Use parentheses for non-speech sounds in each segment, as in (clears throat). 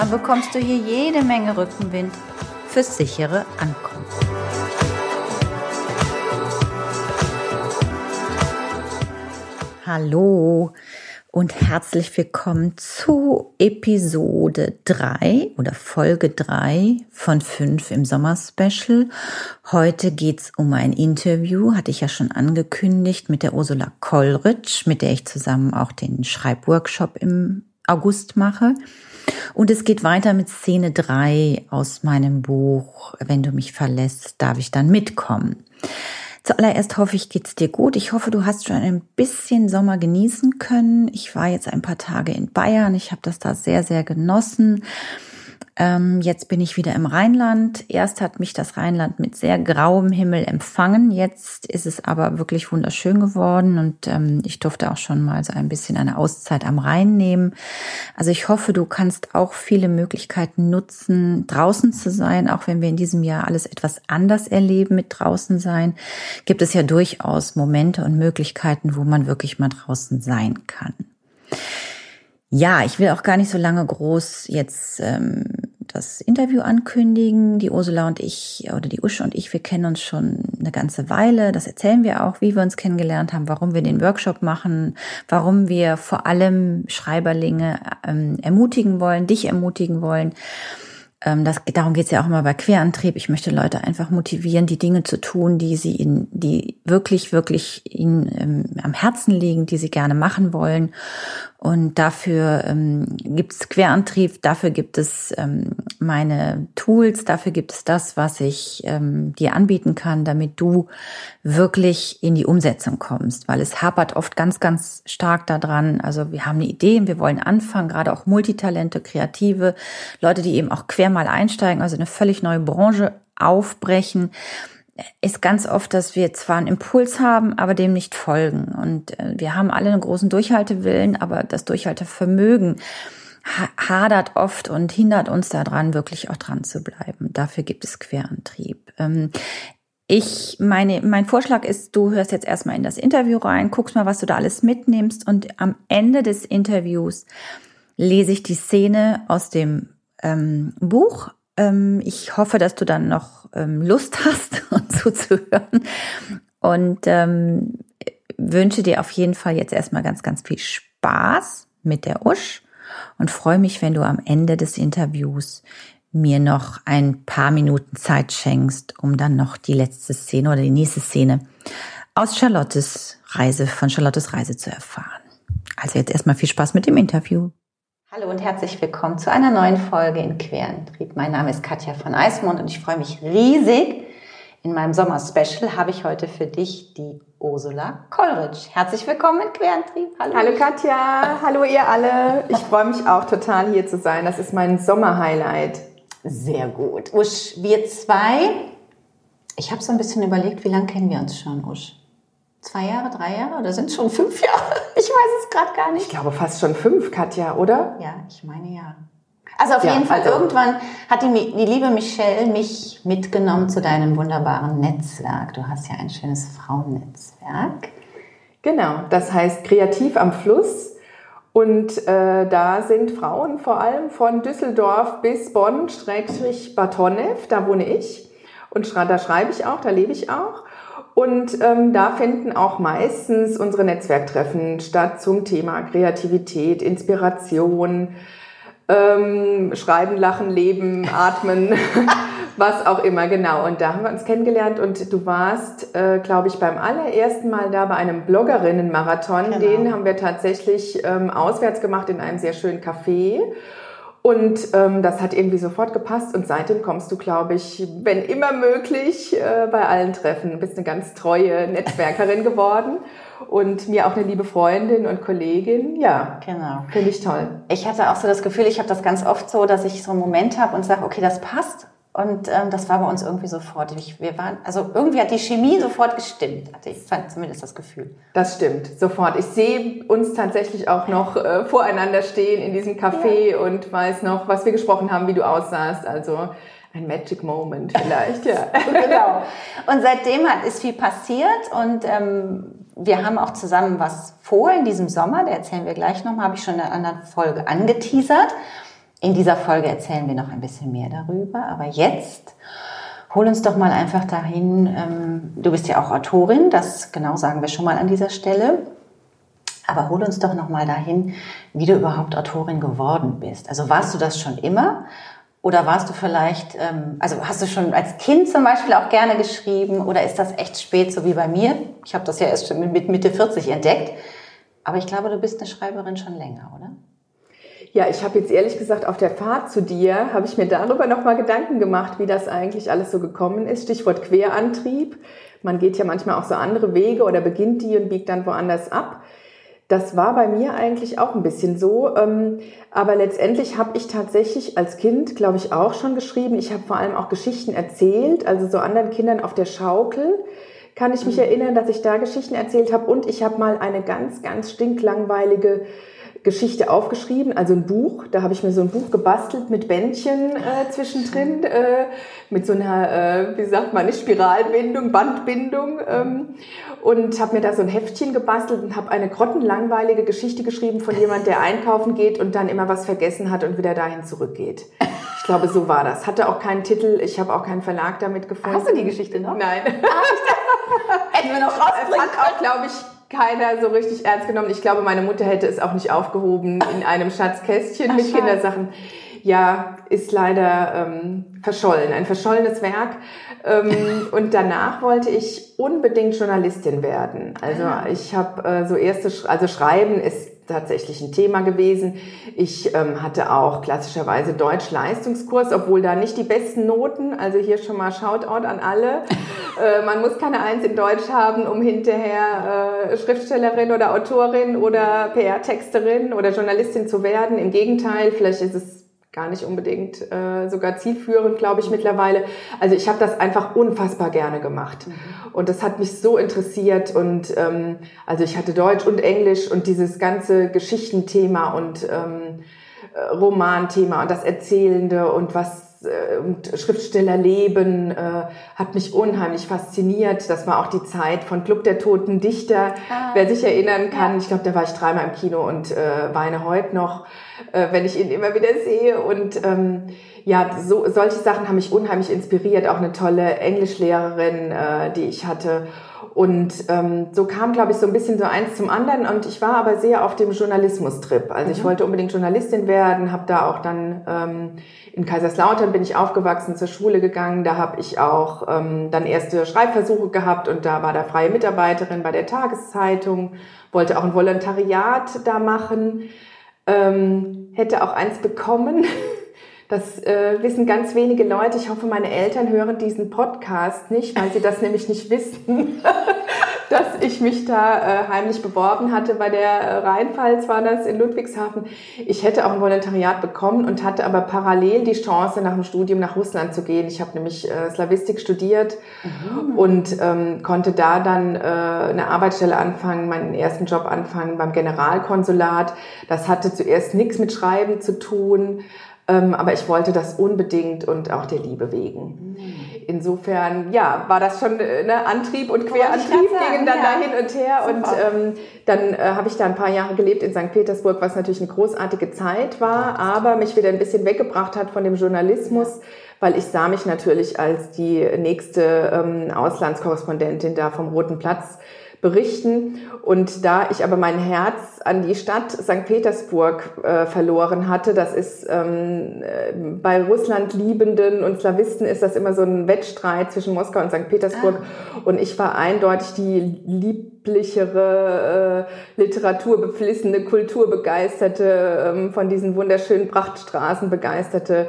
dann bekommst du hier jede Menge Rückenwind fürs sichere Ankommen. Hallo und herzlich willkommen zu Episode 3 oder Folge 3 von 5 im Sommer-Special. Heute geht's um ein Interview, hatte ich ja schon angekündigt, mit der Ursula Kollrich, mit der ich zusammen auch den Schreibworkshop im August mache. Und es geht weiter mit Szene 3 aus meinem Buch Wenn du mich verlässt, darf ich dann mitkommen. Zuallererst hoffe ich, geht's dir gut. Ich hoffe, du hast schon ein bisschen Sommer genießen können. Ich war jetzt ein paar Tage in Bayern. Ich habe das da sehr, sehr genossen. Ähm, jetzt bin ich wieder im Rheinland. Erst hat mich das Rheinland mit sehr grauem Himmel empfangen. Jetzt ist es aber wirklich wunderschön geworden und ähm, ich durfte auch schon mal so ein bisschen eine Auszeit am Rhein nehmen. Also ich hoffe, du kannst auch viele Möglichkeiten nutzen, draußen zu sein, auch wenn wir in diesem Jahr alles etwas anders erleben mit draußen sein. Gibt es ja durchaus Momente und Möglichkeiten, wo man wirklich mal draußen sein kann. Ja, ich will auch gar nicht so lange groß jetzt ähm, das Interview ankündigen. Die Ursula und ich oder die Usche und ich, wir kennen uns schon eine ganze Weile. Das erzählen wir auch, wie wir uns kennengelernt haben, warum wir den Workshop machen, warum wir vor allem Schreiberlinge ähm, ermutigen wollen, dich ermutigen wollen. Ähm, das, darum geht es ja auch immer bei Querantrieb. Ich möchte Leute einfach motivieren, die Dinge zu tun, die sie in, die wirklich, wirklich ihnen ähm, am Herzen liegen, die sie gerne machen wollen. Und dafür ähm, gibt es Querantrieb, dafür gibt es ähm, meine Tools, dafür gibt es das, was ich ähm, dir anbieten kann, damit du wirklich in die Umsetzung kommst. Weil es hapert oft ganz, ganz stark daran. Also wir haben eine Idee, wir wollen anfangen, gerade auch Multitalente, Kreative, Leute, die eben auch quer mal einsteigen, also eine völlig neue Branche aufbrechen ist ganz oft, dass wir zwar einen Impuls haben, aber dem nicht folgen. Und äh, wir haben alle einen großen Durchhaltewillen, aber das Durchhaltevermögen hadert oft und hindert uns daran, wirklich auch dran zu bleiben. Dafür gibt es Querantrieb. Ähm, ich meine, mein Vorschlag ist, du hörst jetzt erstmal in das Interview rein, guckst mal, was du da alles mitnimmst und am Ende des Interviews lese ich die Szene aus dem ähm, Buch ähm, ich hoffe, dass du dann noch ähm, Lust (laughs) hast, zuzuhören. Und ähm, wünsche dir auf jeden Fall jetzt erstmal ganz, ganz viel Spaß mit der Usch und freue mich, wenn du am Ende des Interviews mir noch ein paar Minuten Zeit schenkst, um dann noch die letzte Szene oder die nächste Szene aus Charlottes Reise, von Charlottes Reise zu erfahren. Also jetzt erstmal viel Spaß mit dem Interview. Hallo und herzlich willkommen zu einer neuen Folge in Querentrieb. Mein Name ist Katja von Eismond und ich freue mich riesig. In meinem Sommer-Special habe ich heute für dich die Ursula Kollrich. Herzlich willkommen in Querentrieb. Hallo. Hallo Katja, (laughs) hallo ihr alle. Ich freue mich auch total hier zu sein. Das ist mein Sommer-Highlight. Sehr gut. Usch, wir zwei, ich habe so ein bisschen überlegt, wie lange kennen wir uns schon, Usch? Zwei Jahre, drei Jahre oder sind es schon fünf Jahre? (laughs) Ich weiß es gerade gar nicht. Ich glaube fast schon fünf, Katja, oder? Ja, ich meine ja. Also auf ja, jeden Fall, also irgendwann hat die, die liebe Michelle mich mitgenommen zu deinem wunderbaren Netzwerk. Du hast ja ein schönes Frauennetzwerk. Genau, das heißt Kreativ am Fluss. Und äh, da sind Frauen vor allem von Düsseldorf bis Bonn, Schrägstrich Batonev, da wohne ich. Und da schreibe ich auch, da lebe ich auch. Und ähm, da finden auch meistens unsere Netzwerktreffen statt zum Thema Kreativität, Inspiration, ähm, Schreiben, Lachen, Leben, Atmen, (laughs) was auch immer, genau. Und da haben wir uns kennengelernt und du warst, äh, glaube ich, beim allerersten Mal da bei einem Bloggerinnen-Marathon. Genau. Den haben wir tatsächlich ähm, auswärts gemacht in einem sehr schönen Café. Und ähm, das hat irgendwie sofort gepasst und seitdem kommst du, glaube ich, wenn immer möglich, äh, bei allen Treffen. Du bist eine ganz treue Netzwerkerin geworden (laughs) und mir auch eine liebe Freundin und Kollegin. Ja, genau. Finde ich toll. Ich hatte auch so das Gefühl, ich habe das ganz oft so, dass ich so einen Moment habe und sage, okay, das passt. Und ähm, das war bei uns irgendwie sofort. Ich, wir waren, also irgendwie hat die Chemie sofort gestimmt, hatte ich fand zumindest das Gefühl. Das stimmt, sofort. Ich sehe uns tatsächlich auch noch äh, voreinander stehen in diesem Café ja. und weiß noch, was wir gesprochen haben, wie du aussahst. Also ein Magic Moment vielleicht, ja. (laughs) genau. Und seitdem hat, ist viel passiert und ähm, wir haben auch zusammen was vor in diesem Sommer, da erzählen wir gleich nochmal, habe ich schon in einer anderen Folge angeteasert. In dieser Folge erzählen wir noch ein bisschen mehr darüber, aber jetzt hol uns doch mal einfach dahin. Ähm, du bist ja auch Autorin, das genau sagen wir schon mal an dieser Stelle. Aber hol uns doch noch mal dahin, wie du überhaupt Autorin geworden bist. Also warst du das schon immer? Oder warst du vielleicht, ähm, also hast du schon als Kind zum Beispiel auch gerne geschrieben? Oder ist das echt spät, so wie bei mir? Ich habe das ja erst mit Mitte 40 entdeckt. Aber ich glaube, du bist eine Schreiberin schon länger, oder? Ja, ich habe jetzt ehrlich gesagt auf der Fahrt zu dir, habe ich mir darüber nochmal Gedanken gemacht, wie das eigentlich alles so gekommen ist. Stichwort Querantrieb. Man geht ja manchmal auch so andere Wege oder beginnt die und biegt dann woanders ab. Das war bei mir eigentlich auch ein bisschen so. Ähm, aber letztendlich habe ich tatsächlich als Kind, glaube ich, auch schon geschrieben. Ich habe vor allem auch Geschichten erzählt, also so anderen Kindern auf der Schaukel kann ich mich mhm. erinnern, dass ich da Geschichten erzählt habe. Und ich habe mal eine ganz, ganz stinklangweilige Geschichte aufgeschrieben, also ein Buch. Da habe ich mir so ein Buch gebastelt mit Bändchen äh, zwischendrin, äh, mit so einer, äh, wie sagt man, Spiralbindung, Bandbindung. Ähm, und habe mir da so ein Heftchen gebastelt und habe eine grottenlangweilige Geschichte geschrieben von jemand, der einkaufen geht und dann immer was vergessen hat und wieder dahin zurückgeht. Ich glaube, so war das. Hatte auch keinen Titel, ich habe auch keinen Verlag damit gefunden. Hast du die Geschichte noch? Nein. Ah, (laughs) Hätten wir noch rausbringen Es hat auch, glaube ich, keiner so richtig ernst genommen. Ich glaube, meine Mutter hätte es auch nicht aufgehoben in einem Schatzkästchen Ach, mit schade. Kindersachen. Ja, ist leider ähm, verschollen, ein verschollenes Werk. Ähm, (laughs) und danach wollte ich unbedingt Journalistin werden. Also ah. ich habe äh, so erste, also Schreiben ist tatsächlich ein Thema gewesen. Ich ähm, hatte auch klassischerweise Deutsch-Leistungskurs, obwohl da nicht die besten Noten, also hier schon mal Shoutout an alle. (laughs) äh, man muss keine Eins in Deutsch haben, um hinterher äh, Schriftstellerin oder Autorin oder PR-Texterin oder Journalistin zu werden. Im Gegenteil, vielleicht ist es gar nicht unbedingt äh, sogar zielführend, glaube ich mittlerweile. Also ich habe das einfach unfassbar gerne gemacht mhm. und das hat mich so interessiert und ähm, also ich hatte Deutsch und Englisch und dieses ganze Geschichtenthema und ähm, äh, Romanthema und das Erzählende und was äh, und Schriftstellerleben äh, hat mich unheimlich fasziniert. Das war auch die Zeit von Club der Toten Dichter, ah, wer sich erinnern kann. Ja. Ich glaube, da war ich dreimal im Kino und äh, weine heute noch äh, wenn ich ihn immer wieder sehe. Und ähm, ja, so, solche Sachen haben mich unheimlich inspiriert. Auch eine tolle Englischlehrerin, äh, die ich hatte. Und ähm, so kam, glaube ich, so ein bisschen so eins zum anderen. Und ich war aber sehr auf dem Journalismus-Trip. Also mhm. ich wollte unbedingt Journalistin werden, habe da auch dann ähm, in Kaiserslautern bin ich aufgewachsen, zur Schule gegangen. Da habe ich auch ähm, dann erste Schreibversuche gehabt und da war da freie Mitarbeiterin bei der Tageszeitung, wollte auch ein Volontariat da machen ähm, hätte auch eins bekommen. (laughs) Das äh, wissen ganz wenige Leute. Ich hoffe, meine Eltern hören diesen Podcast nicht, weil sie das nämlich nicht wissen, (laughs) dass ich mich da äh, heimlich beworben hatte bei der äh, Rheinpfalz, war das in Ludwigshafen. Ich hätte auch ein Volontariat bekommen und hatte aber parallel die Chance, nach dem Studium nach Russland zu gehen. Ich habe nämlich äh, Slavistik studiert mhm. und ähm, konnte da dann äh, eine Arbeitsstelle anfangen, meinen ersten Job anfangen beim Generalkonsulat. Das hatte zuerst nichts mit Schreiben zu tun ähm, aber ich wollte das unbedingt und auch der Liebe wegen. Mhm. Insofern, ja, war das schon äh, ne, Antrieb und Querantrieb gingen dann ja. da hin und her. Super. Und ähm, dann äh, habe ich da ein paar Jahre gelebt in St. Petersburg, was natürlich eine großartige Zeit war, aber mich wieder ein bisschen weggebracht hat von dem Journalismus, weil ich sah mich natürlich als die nächste ähm, Auslandskorrespondentin da vom Roten Platz berichten. Und da ich aber mein Herz an die Stadt St. Petersburg äh, verloren hatte, das ist ähm, äh, bei Russland Liebenden und Slawisten ist das immer so ein Wettstreit zwischen Moskau und St. Petersburg. Ah. Und ich war eindeutig die lieb lieblichere, äh, literaturbeflissene, kulturbegeisterte, ähm, von diesen wunderschönen Prachtstraßen begeisterte.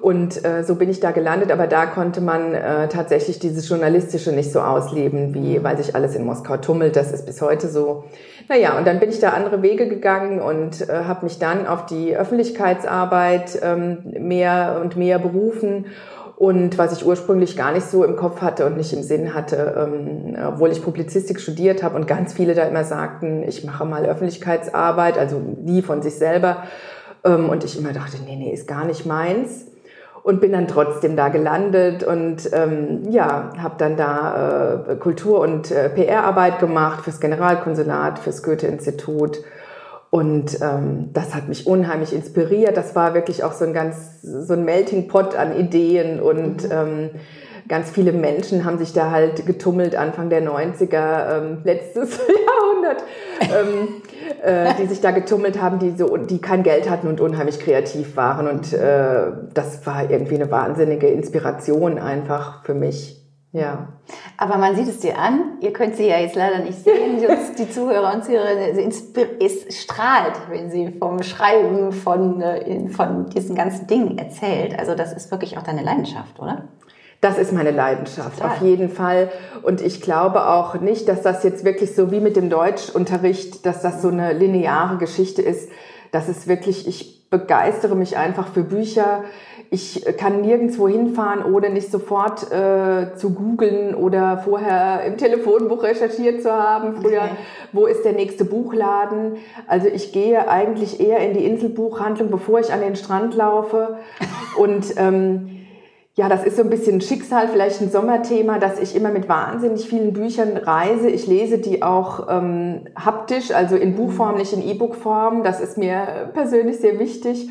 Und äh, so bin ich da gelandet. Aber da konnte man äh, tatsächlich dieses Journalistische nicht so ausleben, wie weil sich alles in Moskau tummelt. Das ist bis heute so. Naja, und dann bin ich da andere Wege gegangen und äh, habe mich dann auf die Öffentlichkeitsarbeit ähm, mehr und mehr berufen und was ich ursprünglich gar nicht so im Kopf hatte und nicht im Sinn hatte, ähm, obwohl ich Publizistik studiert habe und ganz viele da immer sagten, ich mache mal Öffentlichkeitsarbeit, also die von sich selber. Ähm, und ich immer dachte, nee, nee, ist gar nicht meins. Und bin dann trotzdem da gelandet und ähm, ja, habe dann da äh, Kultur- und äh, PR-Arbeit gemacht fürs Generalkonsulat, fürs Goethe-Institut und ähm, das hat mich unheimlich inspiriert. Das war wirklich auch so ein ganz, so ein Melting Pot an Ideen und mhm. ähm, ganz viele Menschen haben sich da halt getummelt Anfang der 90er, ähm, letztes (laughs) Jahrhundert, ähm, äh, die sich da getummelt haben, die so, die kein Geld hatten und unheimlich kreativ waren. Und äh, das war irgendwie eine wahnsinnige Inspiration einfach für mich. Ja. Aber man sieht es dir an. Ihr könnt sie ja jetzt leider nicht sehen. Die, Zuhörer und Zuhörerinnen, es strahlt, wenn sie vom Schreiben von, äh, von diesen ganzen Dingen erzählt. Also das ist wirklich auch deine Leidenschaft, oder? Das ist meine Leidenschaft, Total. auf jeden Fall. Und ich glaube auch nicht, dass das jetzt wirklich so wie mit dem Deutschunterricht, dass das so eine lineare Geschichte ist. Das ist wirklich, ich begeistere mich einfach für Bücher ich kann nirgendwo hinfahren, ohne nicht sofort äh, zu googeln oder vorher im Telefonbuch recherchiert zu haben. Früher, okay. wo ist der nächste Buchladen? Also ich gehe eigentlich eher in die Inselbuchhandlung, bevor ich an den Strand laufe. Und ähm, ja, das ist so ein bisschen Schicksal, vielleicht ein Sommerthema, dass ich immer mit wahnsinnig vielen Büchern reise. Ich lese die auch ähm, haptisch, also in Buchform, nicht in E-Book-Form. Das ist mir persönlich sehr wichtig.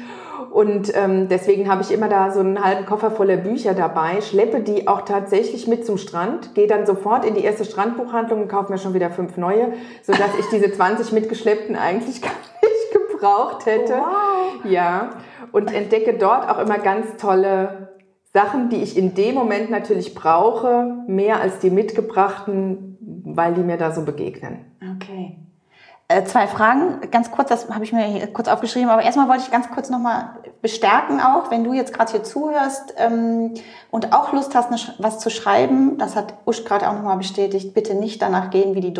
Und ähm, deswegen habe ich immer da so einen halben Koffer voller Bücher dabei, schleppe die auch tatsächlich mit zum Strand, gehe dann sofort in die erste Strandbuchhandlung und kaufe mir schon wieder fünf neue, sodass ich diese 20 mitgeschleppten eigentlich (laughs) gar nicht gebraucht hätte. Wow. Ja, und entdecke dort auch immer ganz tolle Sachen, die ich in dem Moment natürlich brauche, mehr als die mitgebrachten, weil die mir da so begegnen. Okay. Äh, zwei Fragen, ganz kurz, das habe ich mir hier kurz aufgeschrieben, aber erstmal wollte ich ganz kurz nochmal bestärken auch, wenn du jetzt gerade hier zuhörst ähm, und auch Lust hast, ne, was zu schreiben, das hat Usch gerade auch nochmal bestätigt, bitte nicht danach gehen, wie die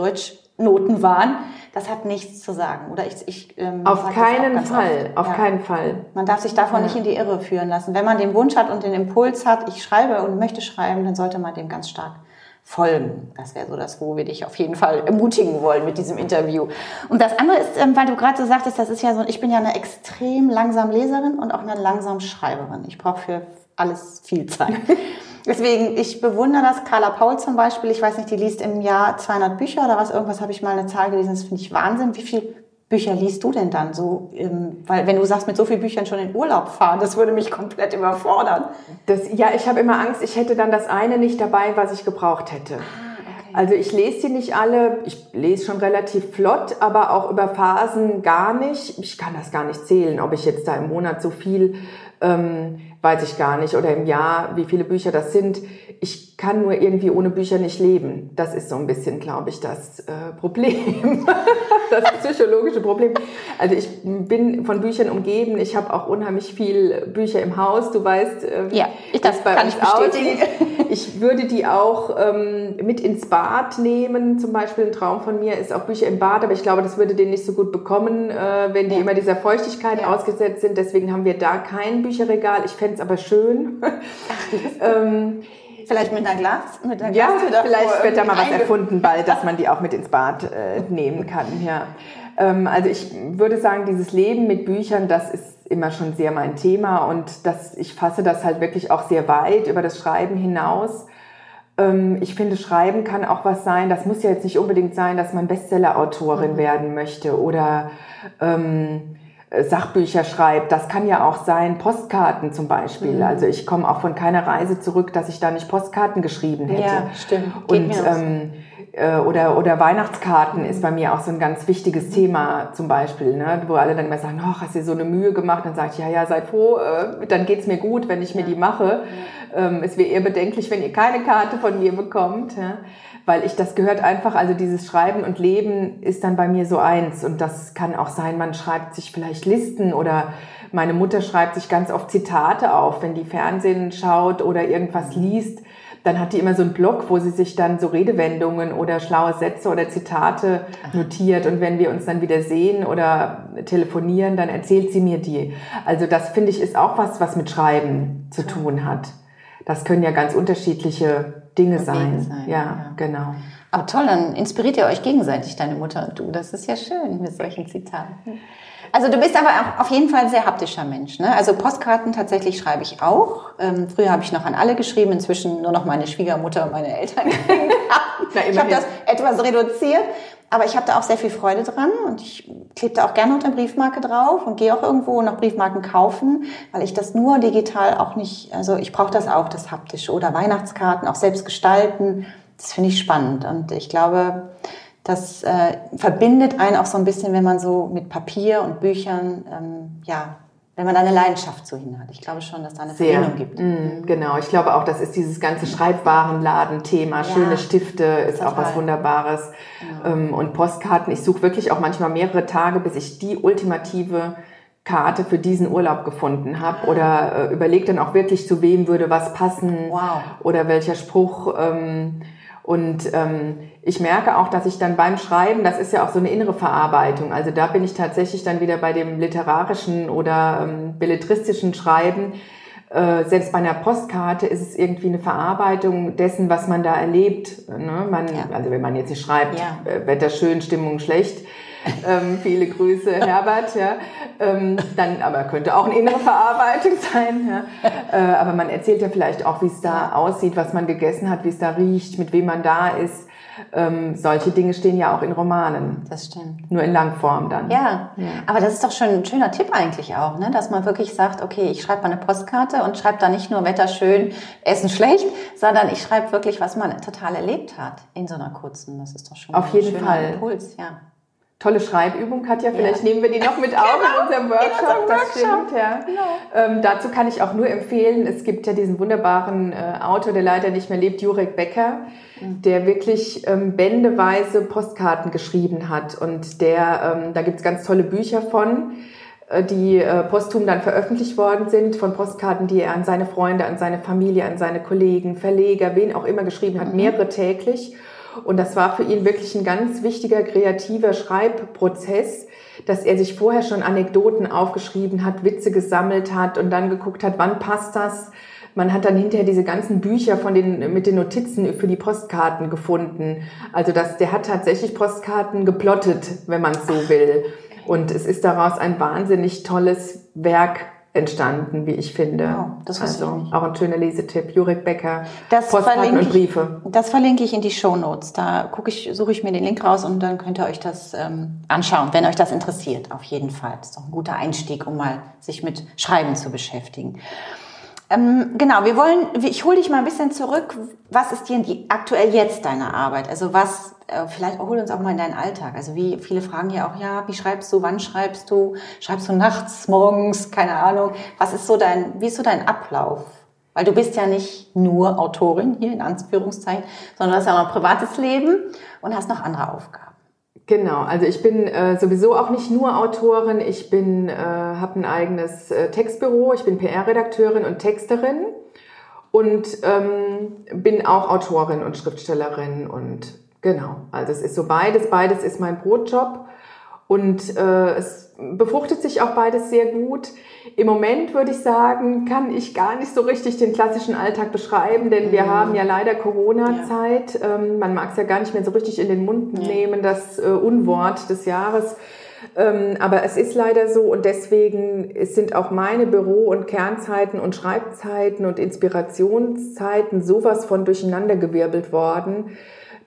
Deutschnoten waren. Das hat nichts zu sagen, oder? Ich, ich ähm, auf keinen Fall, auf ja. keinen Fall. Man darf sich davon ja. nicht in die Irre führen lassen. Wenn man den Wunsch hat und den Impuls hat, ich schreibe und möchte schreiben, dann sollte man dem ganz stark folgen. Das wäre so das, wo wir dich auf jeden Fall ermutigen wollen mit diesem Interview. Und das andere ist, ähm, weil du gerade so sagtest, das ist ja so, ich bin ja eine extrem langsam Leserin und auch eine langsam Schreiberin. Ich brauche für alles viel Zeit. (laughs) Deswegen, ich bewundere das. Carla Paul zum Beispiel, ich weiß nicht, die liest im Jahr 200 Bücher oder was, irgendwas habe ich mal eine Zahl gelesen, das finde ich Wahnsinn. Wie viel Bücher liest du denn dann so? Ähm, weil wenn du sagst, mit so vielen Büchern schon in Urlaub fahren, das würde mich komplett überfordern. Das, ja, ich habe immer Angst, ich hätte dann das eine nicht dabei, was ich gebraucht hätte. Ah, also ich lese die nicht alle, ich lese schon relativ flott, aber auch über Phasen gar nicht. Ich kann das gar nicht zählen, ob ich jetzt da im Monat so viel, ähm, weiß ich gar nicht, oder im Jahr, wie viele Bücher das sind ich kann nur irgendwie ohne Bücher nicht leben. Das ist so ein bisschen, glaube ich, das äh, Problem, (laughs) das psychologische Problem. Also ich bin von Büchern umgeben. Ich habe auch unheimlich viel Bücher im Haus. Du weißt, äh, ja, ich das bei kann uns ich bestätigen. (laughs) Ich würde die auch ähm, mit ins Bad nehmen. Zum Beispiel ein Traum von mir ist auch Bücher im Bad, aber ich glaube, das würde den nicht so gut bekommen, äh, wenn die ja. immer dieser Feuchtigkeit ja. ausgesetzt sind. Deswegen haben wir da kein Bücherregal. Ich fände es aber schön. (laughs) ähm, Vielleicht mit einer Glas? Mit einer ja, vielleicht wird da mal was erfunden bald, dass man die auch mit ins Bad äh, nehmen kann. Ja. Ähm, also ich würde sagen, dieses Leben mit Büchern, das ist immer schon sehr mein Thema und das, ich fasse das halt wirklich auch sehr weit über das Schreiben hinaus. Ähm, ich finde, Schreiben kann auch was sein. Das muss ja jetzt nicht unbedingt sein, dass man Bestseller-Autorin mhm. werden möchte oder ähm, äh, Sachbücher schreibt. Das kann ja auch sein, Postkarten zum Beispiel. Mhm. Also ich komme auch von keiner Reise zurück, dass ich da nicht Postkarten geschrieben hätte. Ja, stimmt. Geht Und ähm, äh, oder, oder Weihnachtskarten ist bei mir auch so ein ganz wichtiges Thema zum Beispiel, ne? wo alle dann immer sagen, oh, hast du so eine Mühe gemacht? Dann sage ich, ja, ja, seid froh, äh, dann geht's mir gut, wenn ich mir die mache. Ähm, es wäre eher bedenklich, wenn ihr keine Karte von mir bekommt. Ja? Weil ich, das gehört einfach, also dieses Schreiben und Leben ist dann bei mir so eins. Und das kann auch sein, man schreibt sich vielleicht Listen oder meine Mutter schreibt sich ganz oft Zitate auf, wenn die Fernsehen schaut oder irgendwas liest dann hat die immer so einen Blog, wo sie sich dann so Redewendungen oder schlaue Sätze oder Zitate notiert. Und wenn wir uns dann wieder sehen oder telefonieren, dann erzählt sie mir die. Also das finde ich ist auch was, was mit Schreiben zu tun hat. Das können ja ganz unterschiedliche Dinge sein. sein. Ja, ja, genau. Aber toll, dann inspiriert ihr euch gegenseitig, deine Mutter und du. Das ist ja schön mit solchen Zitaten. Also du bist aber auch auf jeden Fall ein sehr haptischer Mensch. Ne? Also Postkarten tatsächlich schreibe ich auch. Ähm, früher habe ich noch an alle geschrieben, inzwischen nur noch meine Schwiegermutter und meine Eltern. (laughs) ich habe das etwas reduziert. Aber ich habe da auch sehr viel Freude dran und ich klebe da auch gerne unter Briefmarke drauf und gehe auch irgendwo noch Briefmarken kaufen, weil ich das nur digital auch nicht, also ich brauche das auch, das haptische oder Weihnachtskarten auch selbst gestalten. Das finde ich spannend und ich glaube, das äh, verbindet einen auch so ein bisschen, wenn man so mit Papier und Büchern, ähm, ja, wenn man da eine Leidenschaft zu hin hat. Ich glaube schon, dass da eine Sehr. Verbindung gibt. Mm, genau, ich glaube auch, das ist dieses ganze Schreibwarenladen-Thema. Ja, Schöne Stifte ist total. auch was Wunderbares. Genau. Ähm, und Postkarten, ich suche wirklich auch manchmal mehrere Tage, bis ich die ultimative Karte für diesen Urlaub gefunden habe ah. oder äh, überlege dann auch wirklich, zu wem würde was passen wow. oder welcher Spruch. Ähm, und ähm, ich merke auch, dass ich dann beim Schreiben, das ist ja auch so eine innere Verarbeitung, also da bin ich tatsächlich dann wieder bei dem literarischen oder ähm, belletristischen Schreiben. Äh, selbst bei einer Postkarte ist es irgendwie eine Verarbeitung dessen, was man da erlebt. Ne? Man, ja. Also wenn man jetzt nicht schreibt, ja. äh, Wetter schön, Stimmung schlecht, ähm, viele Grüße, Herbert. Ja. Ähm, dann, aber könnte auch eine innere Verarbeitung (laughs) sein. Ja. Äh, aber man erzählt ja vielleicht auch, wie es da aussieht, was man gegessen hat, wie es da riecht, mit wem man da ist. Ähm, solche Dinge stehen ja auch in Romanen. Das stimmt. Nur in Langform dann. Ja, ja. aber das ist doch schon ein schöner Tipp eigentlich auch, ne? dass man wirklich sagt, okay, ich schreibe mal eine Postkarte und schreibe da nicht nur Wetter schön, Essen schlecht, sondern ich schreibe wirklich, was man total erlebt hat in so einer kurzen. Das ist doch schon Auf jeden ein Fall. Impuls, ja tolle Schreibübung, Katja. Vielleicht ja. nehmen wir die noch mit auf genau, in unserem Workshop. In unserem das stimmt, ja. Genau. Ähm, dazu kann ich auch nur empfehlen, es gibt ja diesen wunderbaren äh, Autor, der leider nicht mehr lebt, Jurek Becker, mhm. der wirklich ähm, bändeweise Postkarten geschrieben hat. Und der, ähm, da gibt's ganz tolle Bücher von äh, die äh, posthum dann veröffentlicht worden sind, von Postkarten, die er an seine Freunde, an seine Familie, an seine Kollegen, Verleger, wen auch immer geschrieben hat, mhm. mehrere täglich. Und das war für ihn wirklich ein ganz wichtiger kreativer Schreibprozess, dass er sich vorher schon Anekdoten aufgeschrieben hat, Witze gesammelt hat und dann geguckt hat, wann passt das. Man hat dann hinterher diese ganzen Bücher von den, mit den Notizen für die Postkarten gefunden. Also das, der hat tatsächlich Postkarten geplottet, wenn man es so will. Und es ist daraus ein wahnsinnig tolles Werk entstanden, wie ich finde. Wow, das also auch ein schöner Lesetipp. Jurek Becker, das Postkarten und Briefe. Ich, das verlinke ich in die Show Notes. Da gucke ich, suche ich mir den Link raus und dann könnt ihr euch das ähm, anschauen, wenn euch das interessiert. Auf jeden Fall. Das ist doch ein guter Einstieg, um mal sich mit Schreiben zu beschäftigen. Ähm, genau, wir wollen, ich hole dich mal ein bisschen zurück. Was ist dir aktuell jetzt deine Arbeit? Also was, äh, vielleicht hol uns auch mal in deinen Alltag. Also wie viele fragen ja auch, ja, wie schreibst du, wann schreibst du? Schreibst du nachts, morgens, keine Ahnung. Was ist so dein, wie ist so dein Ablauf? Weil du bist ja nicht nur Autorin hier in Anführungszeichen, sondern hast ja auch ein privates Leben und hast noch andere Aufgaben. Genau, also ich bin äh, sowieso auch nicht nur Autorin, ich bin, äh, habe ein eigenes äh, Textbüro, ich bin PR-Redakteurin und Texterin und ähm, bin auch Autorin und Schriftstellerin und genau, also es ist so beides, beides ist mein Brotjob und äh, es befruchtet sich auch beides sehr gut. Im Moment würde ich sagen, kann ich gar nicht so richtig den klassischen Alltag beschreiben, denn wir mhm. haben ja leider Corona-Zeit. Ja. Ähm, man mag es ja gar nicht mehr so richtig in den Mund ja. nehmen, das äh, Unwort des Jahres. Ähm, aber es ist leider so und deswegen sind auch meine Büro- und Kernzeiten und Schreibzeiten und Inspirationszeiten sowas von durcheinandergewirbelt worden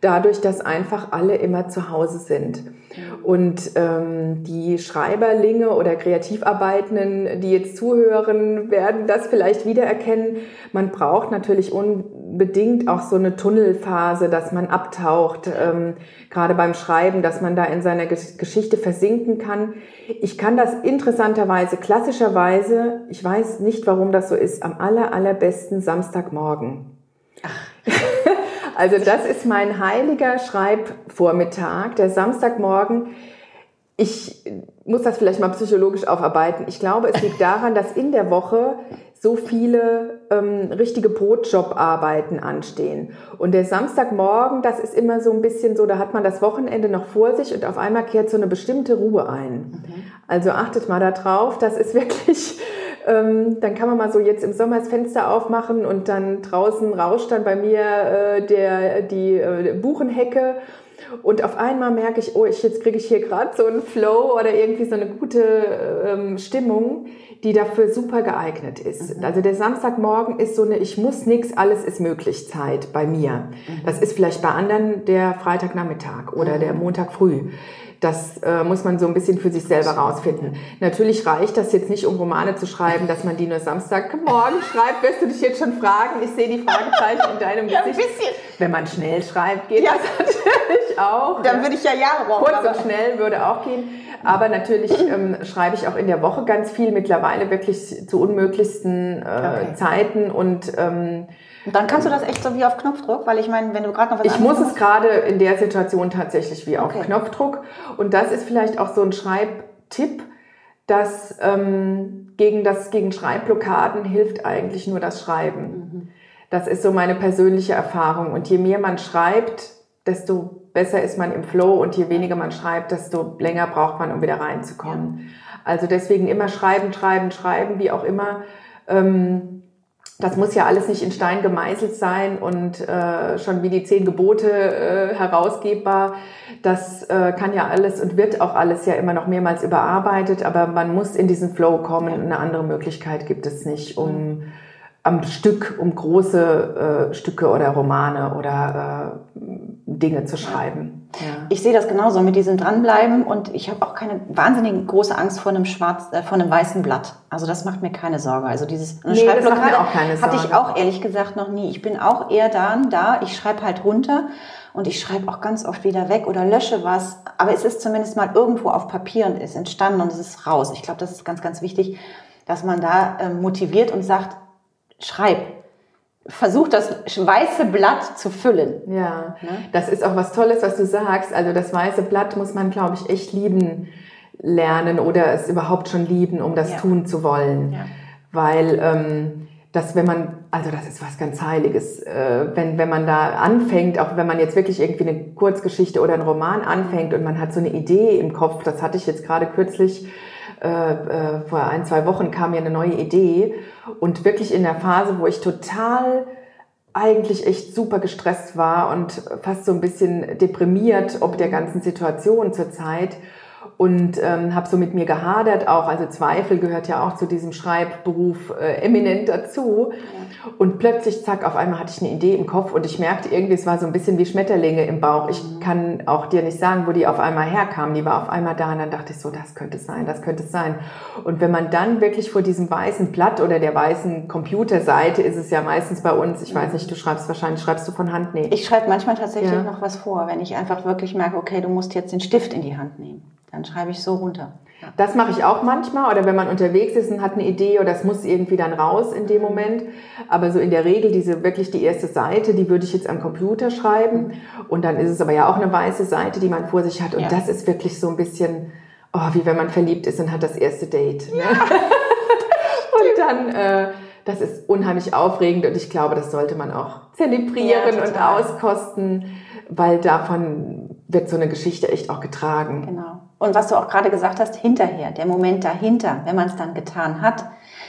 dadurch, dass einfach alle immer zu Hause sind. Und ähm, die Schreiberlinge oder Kreativarbeitenden, die jetzt zuhören, werden das vielleicht wiedererkennen. Man braucht natürlich unbedingt auch so eine Tunnelphase, dass man abtaucht, ähm, gerade beim Schreiben, dass man da in seiner Geschichte versinken kann. Ich kann das interessanterweise, klassischerweise, ich weiß nicht, warum das so ist, am aller, allerbesten Samstagmorgen. Ach. (laughs) Also das ist mein heiliger Schreibvormittag, der Samstagmorgen. Ich muss das vielleicht mal psychologisch aufarbeiten. Ich glaube, es liegt daran, dass in der Woche so viele ähm, richtige Brotjob-Arbeiten anstehen. Und der Samstagmorgen, das ist immer so ein bisschen so, da hat man das Wochenende noch vor sich und auf einmal kehrt so eine bestimmte Ruhe ein. Mhm. Also achtet mal darauf, das ist (laughs) wirklich ähm, dann kann man mal so jetzt im Sommer das Fenster aufmachen und dann draußen rauscht dann bei mir äh, der, die äh, Buchenhecke. Und auf einmal merke ich, oh, ich, jetzt kriege ich hier gerade so einen Flow oder irgendwie so eine gute ähm, Stimmung, die dafür super geeignet ist. Mhm. Also der Samstagmorgen ist so eine Ich muss nix, alles ist möglich Zeit bei mir. Mhm. Das ist vielleicht bei anderen der Freitagnachmittag oder mhm. der Montag früh. Das äh, muss man so ein bisschen für sich selber rausfinden. Natürlich reicht das jetzt nicht, um Romane zu schreiben, dass man die nur Samstagmorgen (laughs) schreibt. Wirst du dich jetzt schon fragen? Ich sehe die Fragezeichen in deinem Gesicht. (laughs) Ja, ein bisschen. Wenn man schnell schreibt, geht ja. das natürlich auch. Dann würde ich ja Jahre brauchen. Kurz und schnell würde auch gehen. Aber natürlich (laughs) ähm, schreibe ich auch in der Woche ganz viel, mittlerweile wirklich zu unmöglichsten äh, okay. Zeiten und ähm, und dann kannst du das echt so wie auf Knopfdruck, weil ich meine, wenn du gerade noch was Ich muss es gerade in der Situation tatsächlich wie auf okay. Knopfdruck. Und das ist vielleicht auch so ein Schreibtipp, dass ähm, gegen das gegen Schreibblockaden hilft eigentlich nur das Schreiben. Mhm. Das ist so meine persönliche Erfahrung. Und je mehr man schreibt, desto besser ist man im Flow und je weniger man schreibt, desto länger braucht man, um wieder reinzukommen. Ja. Also deswegen immer schreiben, schreiben, schreiben, wie auch immer. Ähm, das muss ja alles nicht in Stein gemeißelt sein und äh, schon wie die zehn Gebote äh, herausgebbar. Das äh, kann ja alles und wird auch alles ja immer noch mehrmals überarbeitet, aber man muss in diesen Flow kommen. Eine andere Möglichkeit gibt es nicht, um am Stück, um große äh, Stücke oder Romane oder äh, Dinge zu schreiben. Ja. Ich sehe das genauso mit diesem Dranbleiben und ich habe auch keine wahnsinnig große Angst vor einem schwarz, äh, vor einem weißen Blatt. Also das macht mir keine Sorge. Also dieses eine nee, Schreibblockade auch keine Sorge. hatte ich auch ehrlich gesagt noch nie. Ich bin auch eher dann da. Ich schreibe halt runter und ich schreibe auch ganz oft wieder weg oder lösche was. Aber es ist zumindest mal irgendwo auf Papier und ist entstanden und es ist raus. Ich glaube, das ist ganz, ganz wichtig, dass man da äh, motiviert und sagt, schreib. Versuch das weiße Blatt zu füllen. Ja, ne? das ist auch was Tolles, was du sagst. Also das weiße Blatt muss man, glaube ich, echt lieben lernen oder es überhaupt schon lieben, um das ja. tun zu wollen. Ja. Weil ähm, das, wenn man, also das ist was ganz Heiliges, äh, wenn, wenn man da anfängt, auch wenn man jetzt wirklich irgendwie eine Kurzgeschichte oder einen Roman anfängt und man hat so eine Idee im Kopf, das hatte ich jetzt gerade kürzlich, äh, äh, vor ein, zwei Wochen kam mir eine neue Idee und wirklich in der Phase, wo ich total eigentlich echt super gestresst war und fast so ein bisschen deprimiert ob der ganzen Situation zur Zeit und ähm, habe so mit mir gehadert auch. Also Zweifel gehört ja auch zu diesem Schreibberuf äh, eminent dazu. Und plötzlich, zack, auf einmal hatte ich eine Idee im Kopf und ich merkte irgendwie, es war so ein bisschen wie Schmetterlinge im Bauch. Ich mhm. kann auch dir nicht sagen, wo die auf einmal herkamen. Die war auf einmal da und dann dachte ich so, das könnte es sein, das könnte es sein. Und wenn man dann wirklich vor diesem weißen Blatt oder der weißen Computerseite ist es ja meistens bei uns, ich weiß nicht, du schreibst wahrscheinlich, schreibst du von Hand? Nee. Ich schreibe manchmal tatsächlich ja. noch was vor, wenn ich einfach wirklich merke, okay, du musst jetzt den Stift in die Hand nehmen. Dann schreibe ich so runter. Ja. Das mache ich auch manchmal oder wenn man unterwegs ist und hat eine Idee oder das muss irgendwie dann raus in dem Moment. Aber so in der Regel diese wirklich die erste Seite, die würde ich jetzt am Computer schreiben und dann ist es aber ja auch eine weiße Seite, die man vor sich hat und ja. das ist wirklich so ein bisschen, oh, wie wenn man verliebt ist und hat das erste Date. Ne? Ja. (laughs) und dann, äh, das ist unheimlich aufregend und ich glaube, das sollte man auch zelebrieren und auskosten, weil davon wird so eine Geschichte echt auch getragen. Genau. Und was du auch gerade gesagt hast, hinterher, der Moment dahinter, wenn man es dann getan hat,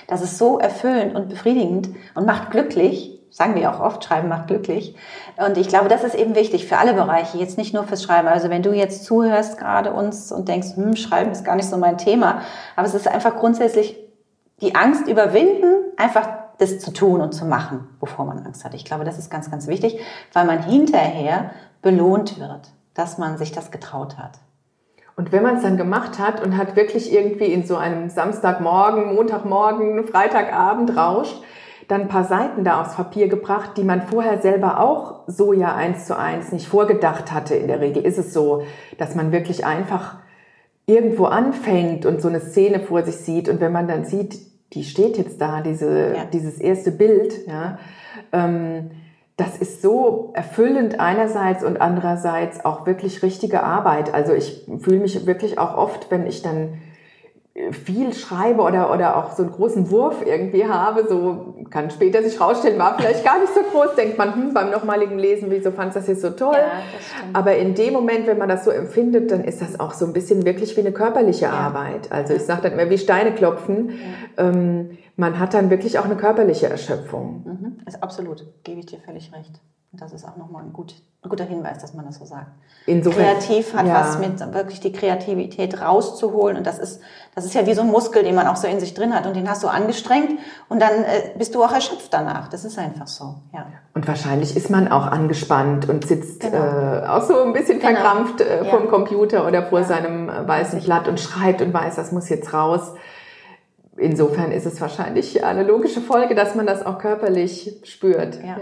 das ist so erfüllend und befriedigend und macht glücklich, sagen wir auch oft, Schreiben macht glücklich. Und ich glaube, das ist eben wichtig für alle Bereiche, jetzt nicht nur fürs Schreiben. Also wenn du jetzt zuhörst gerade uns und denkst, hm, Schreiben ist gar nicht so mein Thema, aber es ist einfach grundsätzlich die Angst überwinden, einfach das zu tun und zu machen, wovor man Angst hat. Ich glaube, das ist ganz, ganz wichtig, weil man hinterher belohnt wird, dass man sich das getraut hat. Und wenn man es dann gemacht hat und hat wirklich irgendwie in so einem Samstagmorgen, Montagmorgen, Freitagabend rauscht, dann ein paar Seiten da aufs Papier gebracht, die man vorher selber auch so ja eins zu eins nicht vorgedacht hatte. In der Regel ist es so, dass man wirklich einfach irgendwo anfängt und so eine Szene vor sich sieht und wenn man dann sieht, die steht jetzt da, diese, ja. dieses erste Bild, ja, ähm, das ist so erfüllend einerseits und andererseits auch wirklich richtige Arbeit. Also ich fühle mich wirklich auch oft, wenn ich dann viel schreibe oder, oder auch so einen großen Wurf irgendwie habe, so kann später sich rausstellen, war vielleicht gar nicht so groß, denkt man, hm, beim nochmaligen Lesen, wieso fandest du das jetzt so toll? Ja, Aber in dem Moment, wenn man das so empfindet, dann ist das auch so ein bisschen wirklich wie eine körperliche ja. Arbeit. Also ich sage dann immer wie Steine klopfen. Ja. Ähm, man hat dann wirklich auch eine körperliche Erschöpfung. Mhm. Also absolut, gebe ich dir völlig recht. Das ist auch nochmal ein, gut, ein guter Hinweis, dass man das so sagt. Insofern, Kreativ hat ja. was mit wirklich die Kreativität rauszuholen. Und das ist, das ist ja wie so ein Muskel, den man auch so in sich drin hat. Und den hast du angestrengt und dann äh, bist du auch erschöpft danach. Das ist einfach so. Ja. Und wahrscheinlich ist man auch angespannt und sitzt genau. äh, auch so ein bisschen genau. verkrampft äh, ja. Computer oder vor ja. seinem äh, weißen Blatt und schreibt und weiß, das muss jetzt raus. Insofern ist es wahrscheinlich eine logische Folge, dass man das auch körperlich spürt. Ja.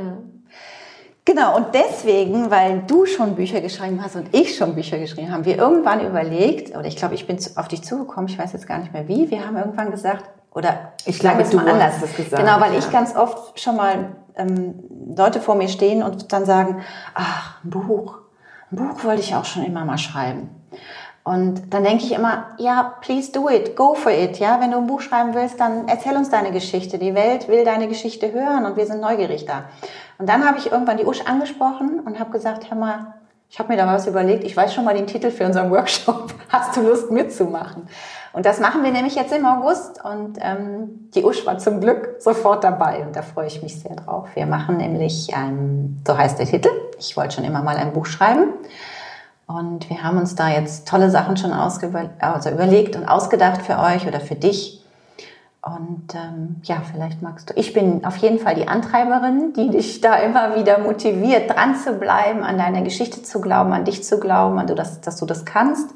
Genau, und deswegen, weil du schon Bücher geschrieben hast und ich schon Bücher geschrieben haben, wir irgendwann überlegt, oder ich glaube, ich bin auf dich zugekommen, ich weiß jetzt gar nicht mehr wie, wir haben irgendwann gesagt, oder ich glaube, du mal anders. Hast gesagt, genau, weil ja. ich ganz oft schon mal ähm, Leute vor mir stehen und dann sagen, ach, ein Buch, ein Buch wollte ich auch schon immer mal schreiben. Und dann denke ich immer, ja, please do it, go for it. Ja, wenn du ein Buch schreiben willst, dann erzähl uns deine Geschichte. Die Welt will deine Geschichte hören und wir sind neugierig da. Und dann habe ich irgendwann die Usch angesprochen und habe gesagt, hör mal, ich habe mir da was überlegt, ich weiß schon mal den Titel für unseren Workshop. (laughs) Hast du Lust mitzumachen? Und das machen wir nämlich jetzt im August und ähm, die Usch war zum Glück sofort dabei und da freue ich mich sehr drauf. Wir machen nämlich, ähm, so heißt der Titel, ich wollte schon immer mal ein Buch schreiben und wir haben uns da jetzt tolle Sachen schon also überlegt und ausgedacht für euch oder für dich. Und ähm, ja, vielleicht magst du. Ich bin auf jeden Fall die Antreiberin, die dich da immer wieder motiviert, dran zu bleiben, an deine Geschichte zu glauben, an dich zu glauben, an du das, dass du das kannst.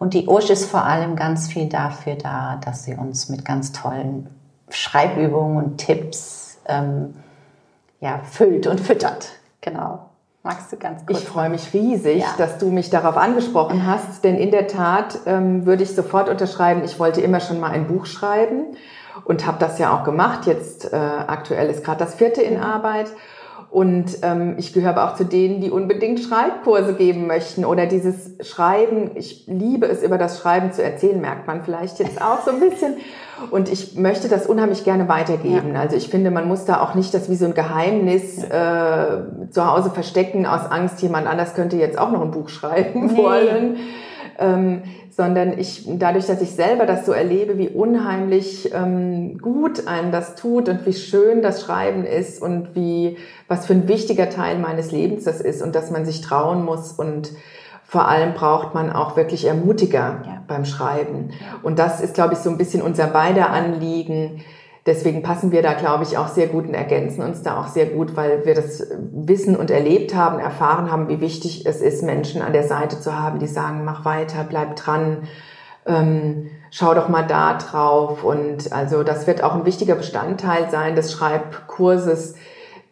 Und die Ursch ist vor allem ganz viel dafür da, dass sie uns mit ganz tollen Schreibübungen und Tipps ähm, ja, füllt und füttert. Genau. Magst du ganz kurz? Ich freue mich riesig, ja. dass du mich darauf angesprochen hast, denn in der Tat ähm, würde ich sofort unterschreiben, ich wollte immer schon mal ein Buch schreiben und habe das ja auch gemacht. Jetzt äh, aktuell ist gerade das vierte in Arbeit. Und ähm, ich gehöre aber auch zu denen, die unbedingt Schreibkurse geben möchten oder dieses Schreiben. Ich liebe es, über das Schreiben zu erzählen, merkt man vielleicht jetzt auch so ein bisschen. Und ich möchte das unheimlich gerne weitergeben. Ja. Also ich finde, man muss da auch nicht das wie so ein Geheimnis äh, zu Hause verstecken aus Angst, jemand anders könnte jetzt auch noch ein Buch schreiben nee. wollen. Ähm, sondern ich, dadurch, dass ich selber das so erlebe, wie unheimlich ähm, gut einem das tut und wie schön das Schreiben ist und wie, was für ein wichtiger Teil meines Lebens das ist und dass man sich trauen muss und vor allem braucht man auch wirklich Ermutiger ja. beim Schreiben. Und das ist, glaube ich, so ein bisschen unser beider Anliegen, Deswegen passen wir da, glaube ich, auch sehr gut und ergänzen uns da auch sehr gut, weil wir das wissen und erlebt haben, erfahren haben, wie wichtig es ist, Menschen an der Seite zu haben, die sagen, mach weiter, bleib dran, ähm, schau doch mal da drauf. Und also das wird auch ein wichtiger Bestandteil sein des Schreibkurses,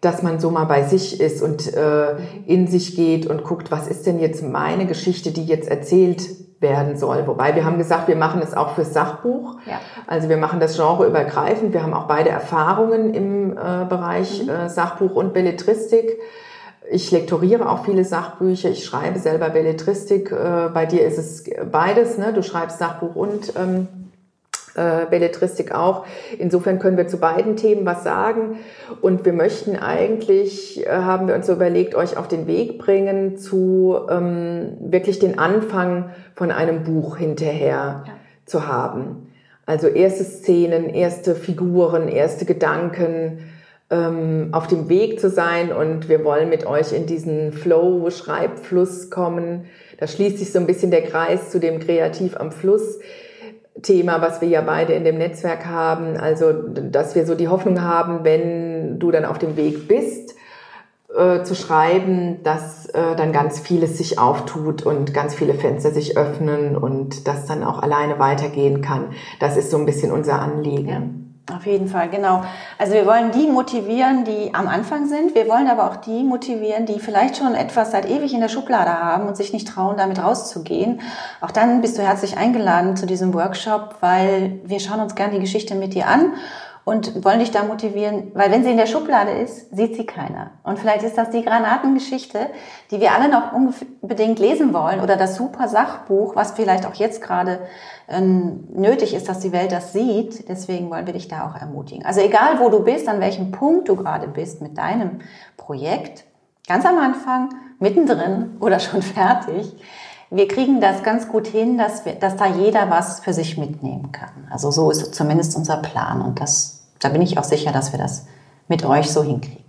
dass man so mal bei sich ist und äh, in sich geht und guckt, was ist denn jetzt meine Geschichte, die jetzt erzählt werden soll. Wobei wir haben gesagt, wir machen es auch fürs Sachbuch. Ja. Also wir machen das Genre übergreifend. Wir haben auch beide Erfahrungen im äh, Bereich mhm. äh, Sachbuch und Belletristik. Ich lektoriere auch viele Sachbücher. Ich schreibe selber Belletristik. Äh, bei dir ist es beides. Ne? Du schreibst Sachbuch und ähm, äh, Belletristik auch. Insofern können wir zu beiden Themen was sagen. Und wir möchten eigentlich, äh, haben wir uns so überlegt, euch auf den Weg bringen zu ähm, wirklich den Anfang von einem Buch hinterher ja. zu haben. Also erste Szenen, erste Figuren, erste Gedanken, ähm, auf dem Weg zu sein. Und wir wollen mit euch in diesen Flow, Schreibfluss kommen. Da schließt sich so ein bisschen der Kreis zu dem Kreativ am Fluss Thema, was wir ja beide in dem Netzwerk haben. Also, dass wir so die Hoffnung haben, wenn du dann auf dem Weg bist, äh, zu schreiben, dass äh, dann ganz vieles sich auftut und ganz viele Fenster sich öffnen und das dann auch alleine weitergehen kann. Das ist so ein bisschen unser Anliegen. Ja. Auf jeden Fall, genau. Also wir wollen die motivieren, die am Anfang sind. Wir wollen aber auch die motivieren, die vielleicht schon etwas seit ewig in der Schublade haben und sich nicht trauen, damit rauszugehen. Auch dann bist du herzlich eingeladen zu diesem Workshop, weil wir schauen uns gerne die Geschichte mit dir an und wollen dich da motivieren, weil wenn sie in der Schublade ist, sieht sie keiner. Und vielleicht ist das die Granatengeschichte, die wir alle noch unbedingt lesen wollen oder das super Sachbuch, was vielleicht auch jetzt gerade ähm, nötig ist, dass die Welt das sieht. Deswegen wollen wir dich da auch ermutigen. Also egal, wo du bist, an welchem Punkt du gerade bist mit deinem Projekt, ganz am Anfang, mittendrin oder schon (laughs) fertig, wir kriegen das ganz gut hin, dass, wir, dass da jeder was für sich mitnehmen kann. Also so ist zumindest unser Plan und das, da bin ich auch sicher, dass wir das mit euch so hinkriegen.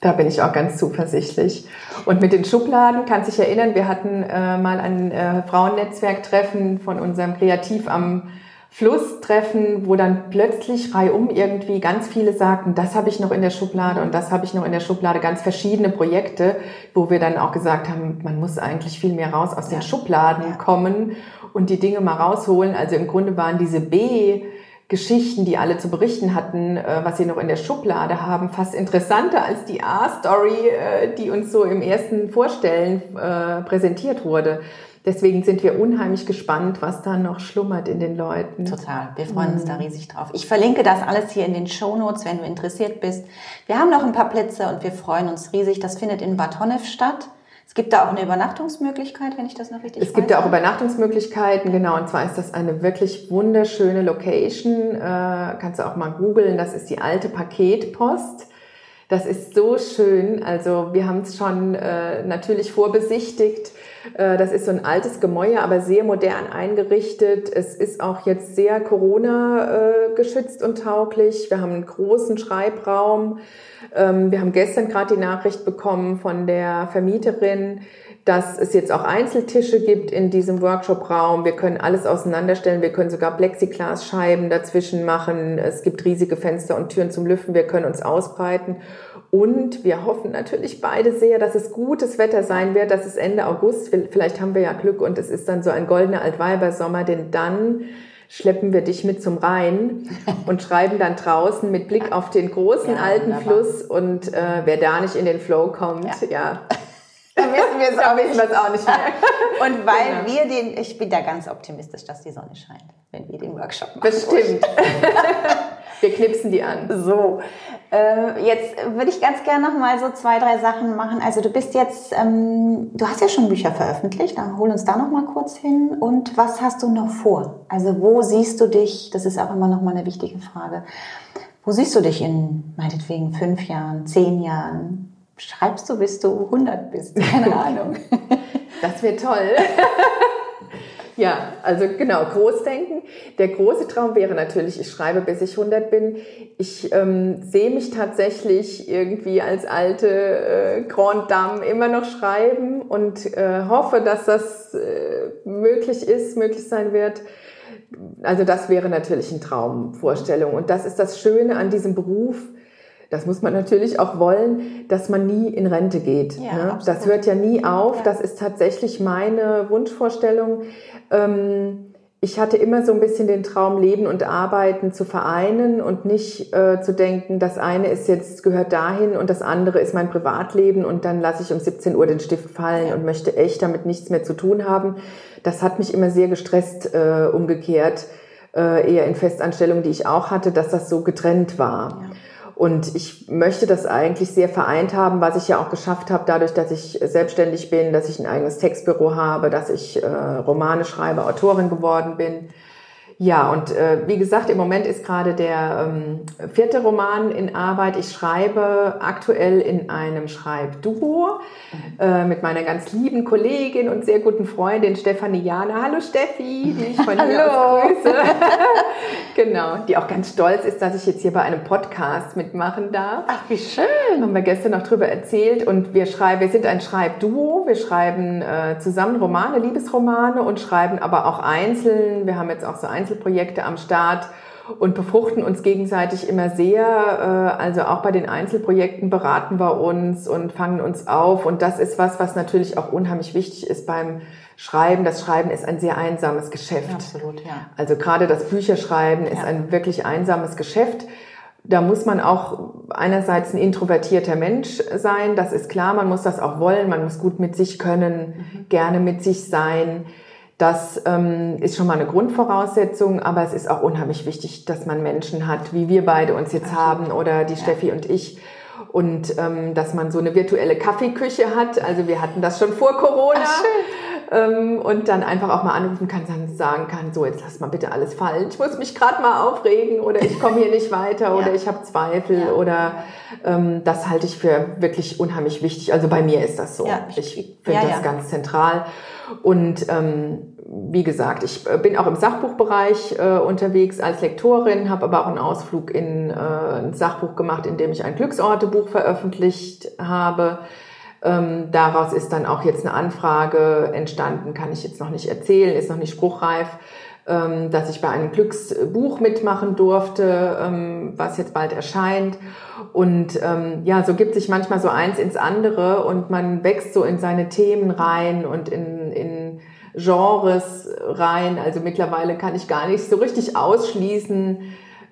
Da bin ich auch ganz zuversichtlich. Und mit den Schubladen, kannst dich erinnern, wir hatten äh, mal ein äh, Frauennetzwerktreffen von unserem Kreativ am Flusstreffen, wo dann plötzlich reihum irgendwie ganz viele sagten, das habe ich noch in der Schublade und das habe ich noch in der Schublade, ganz verschiedene Projekte, wo wir dann auch gesagt haben, man muss eigentlich viel mehr raus aus den Schubladen ja. kommen und die Dinge mal rausholen. Also im Grunde waren diese B- Geschichten, die alle zu berichten hatten, äh, was sie noch in der Schublade haben, fast interessanter als die A-Story, äh, die uns so im ersten Vorstellen äh, präsentiert wurde. Deswegen sind wir unheimlich gespannt, was da noch schlummert in den Leuten. Total. Wir freuen uns da mhm. riesig drauf. Ich verlinke das alles hier in den Show Notes, wenn du interessiert bist. Wir haben noch ein paar Plätze und wir freuen uns riesig. Das findet in Bad Honnef statt. Es gibt da auch eine Übernachtungsmöglichkeit, wenn ich das noch richtig Es gibt da auch Übernachtungsmöglichkeiten, genau. Und zwar ist das eine wirklich wunderschöne Location. Äh, kannst du auch mal googeln. Das ist die alte Paketpost. Das ist so schön. Also wir haben es schon äh, natürlich vorbesichtigt. Äh, das ist so ein altes Gemäuer, aber sehr modern eingerichtet. Es ist auch jetzt sehr Corona äh, geschützt und tauglich. Wir haben einen großen Schreibraum. Ähm, wir haben gestern gerade die Nachricht bekommen von der Vermieterin, dass es jetzt auch Einzeltische gibt in diesem Workshop-Raum. Wir können alles auseinanderstellen. Wir können sogar Plexiglasscheiben dazwischen machen. Es gibt riesige Fenster und Türen zum Lüften. Wir können uns ausbreiten. Und wir hoffen natürlich beide sehr, dass es gutes Wetter sein wird. Das ist Ende August. Vielleicht haben wir ja Glück und es ist dann so ein goldener Altweibersommer, denn dann schleppen wir dich mit zum Rhein (laughs) und schreiben dann draußen mit Blick auf den großen ja, alten wunderbar. Fluss und äh, wer da nicht in den Flow kommt, ja. ja dann wissen wir es auch, wissen wir es auch nicht mehr. (laughs) Und weil genau. wir den, ich bin da ganz optimistisch, dass die Sonne scheint, wenn wir den Workshop machen. Bestimmt. (laughs) wir knipsen die an. So, äh, jetzt würde ich ganz gerne noch mal so zwei, drei Sachen machen. Also du bist jetzt, ähm, du hast ja schon Bücher veröffentlicht, dann hol uns da noch mal kurz hin. Und was hast du noch vor? Also wo siehst du dich? Das ist auch immer noch mal eine wichtige Frage. Wo siehst du dich in meinetwegen fünf Jahren, zehn Jahren? Schreibst du, bis du 100 bist. Keine (laughs) Ahnung. Das wäre toll. (laughs) ja, also genau, Großdenken. Der große Traum wäre natürlich, ich schreibe, bis ich 100 bin. Ich ähm, sehe mich tatsächlich irgendwie als alte äh, Grand Dame immer noch schreiben und äh, hoffe, dass das äh, möglich ist, möglich sein wird. Also das wäre natürlich eine Traumvorstellung. Und das ist das Schöne an diesem Beruf das muss man natürlich auch wollen, dass man nie in Rente geht. Ja, ne? Das hört ja nie auf. Ja. Das ist tatsächlich meine Wunschvorstellung. Ähm, ich hatte immer so ein bisschen den Traum, Leben und Arbeiten zu vereinen und nicht äh, zu denken, das eine ist jetzt, gehört dahin und das andere ist mein Privatleben und dann lasse ich um 17 Uhr den Stift fallen ja. und möchte echt damit nichts mehr zu tun haben. Das hat mich immer sehr gestresst äh, umgekehrt, äh, eher in Festanstellungen, die ich auch hatte, dass das so getrennt war. Ja. Und ich möchte das eigentlich sehr vereint haben, was ich ja auch geschafft habe, dadurch, dass ich selbstständig bin, dass ich ein eigenes Textbüro habe, dass ich äh, Romane schreibe, Autorin geworden bin. Ja, und äh, wie gesagt, im Moment ist gerade der ähm, vierte Roman in Arbeit. Ich schreibe aktuell in einem Schreibduo äh, mit meiner ganz lieben Kollegin und sehr guten Freundin Stefanie Jana. Hallo Steffi, die ich von hier aus grüße. (laughs) genau, die auch ganz stolz ist, dass ich jetzt hier bei einem Podcast mitmachen darf. Ach, wie schön. Haben wir gestern noch drüber erzählt und wir schreiben, wir sind ein Schreibduo. Wir schreiben äh, zusammen Romane, Liebesromane und schreiben aber auch einzeln. Wir haben jetzt auch so Einzelprojekte am Start. und befruchten uns gegenseitig immer sehr. Äh, also auch bei den Einzelprojekten beraten wir uns und fangen uns auf. Und das ist was, was natürlich auch unheimlich wichtig ist beim Schreiben. Das Schreiben ist ein sehr einsames Geschäft. Absolut, ja. Also gerade das Bücherschreiben ist Ja. ein wirklich einsames Geschäft. Da muss man auch einerseits ein introvertierter Mensch sein, das ist klar, man muss das auch wollen, man muss gut mit sich können, gerne mit sich sein. Das ähm, ist schon mal eine Grundvoraussetzung, aber es ist auch unheimlich wichtig, dass man Menschen hat, wie wir beide uns jetzt haben oder die Steffi und ich. Und ähm, dass man so eine virtuelle Kaffeeküche hat. Also wir hatten das schon vor Corona. Ähm, und dann einfach auch mal anrufen kann, sagen kann, so jetzt lass mal bitte alles fallen. Ich muss mich gerade mal aufregen oder ich komme hier nicht weiter (laughs) oder ich habe Zweifel Ja. oder ähm, das halte ich für wirklich unheimlich wichtig. Also bei mir ist das so. Ja, ich finde ja, das ja. ganz zentral. Und ähm, wie gesagt, ich äh, bin auch im Sachbuchbereich äh, unterwegs als Lektorin, habe aber auch einen Ausflug in äh, ein Sachbuch gemacht, in dem ich ein Glücksortebuch veröffentlicht habe. Ähm, daraus ist dann auch jetzt eine Anfrage entstanden, kann ich jetzt noch nicht erzählen, ist noch nicht spruchreif, ähm, dass ich bei einem Glücksbuch mitmachen durfte, ähm, was jetzt bald erscheint. Und ähm, ja, so gibt sich manchmal so eins ins andere und man wächst so in seine Themen rein und in, in Genres rein. Also mittlerweile kann ich gar nicht so richtig ausschließen.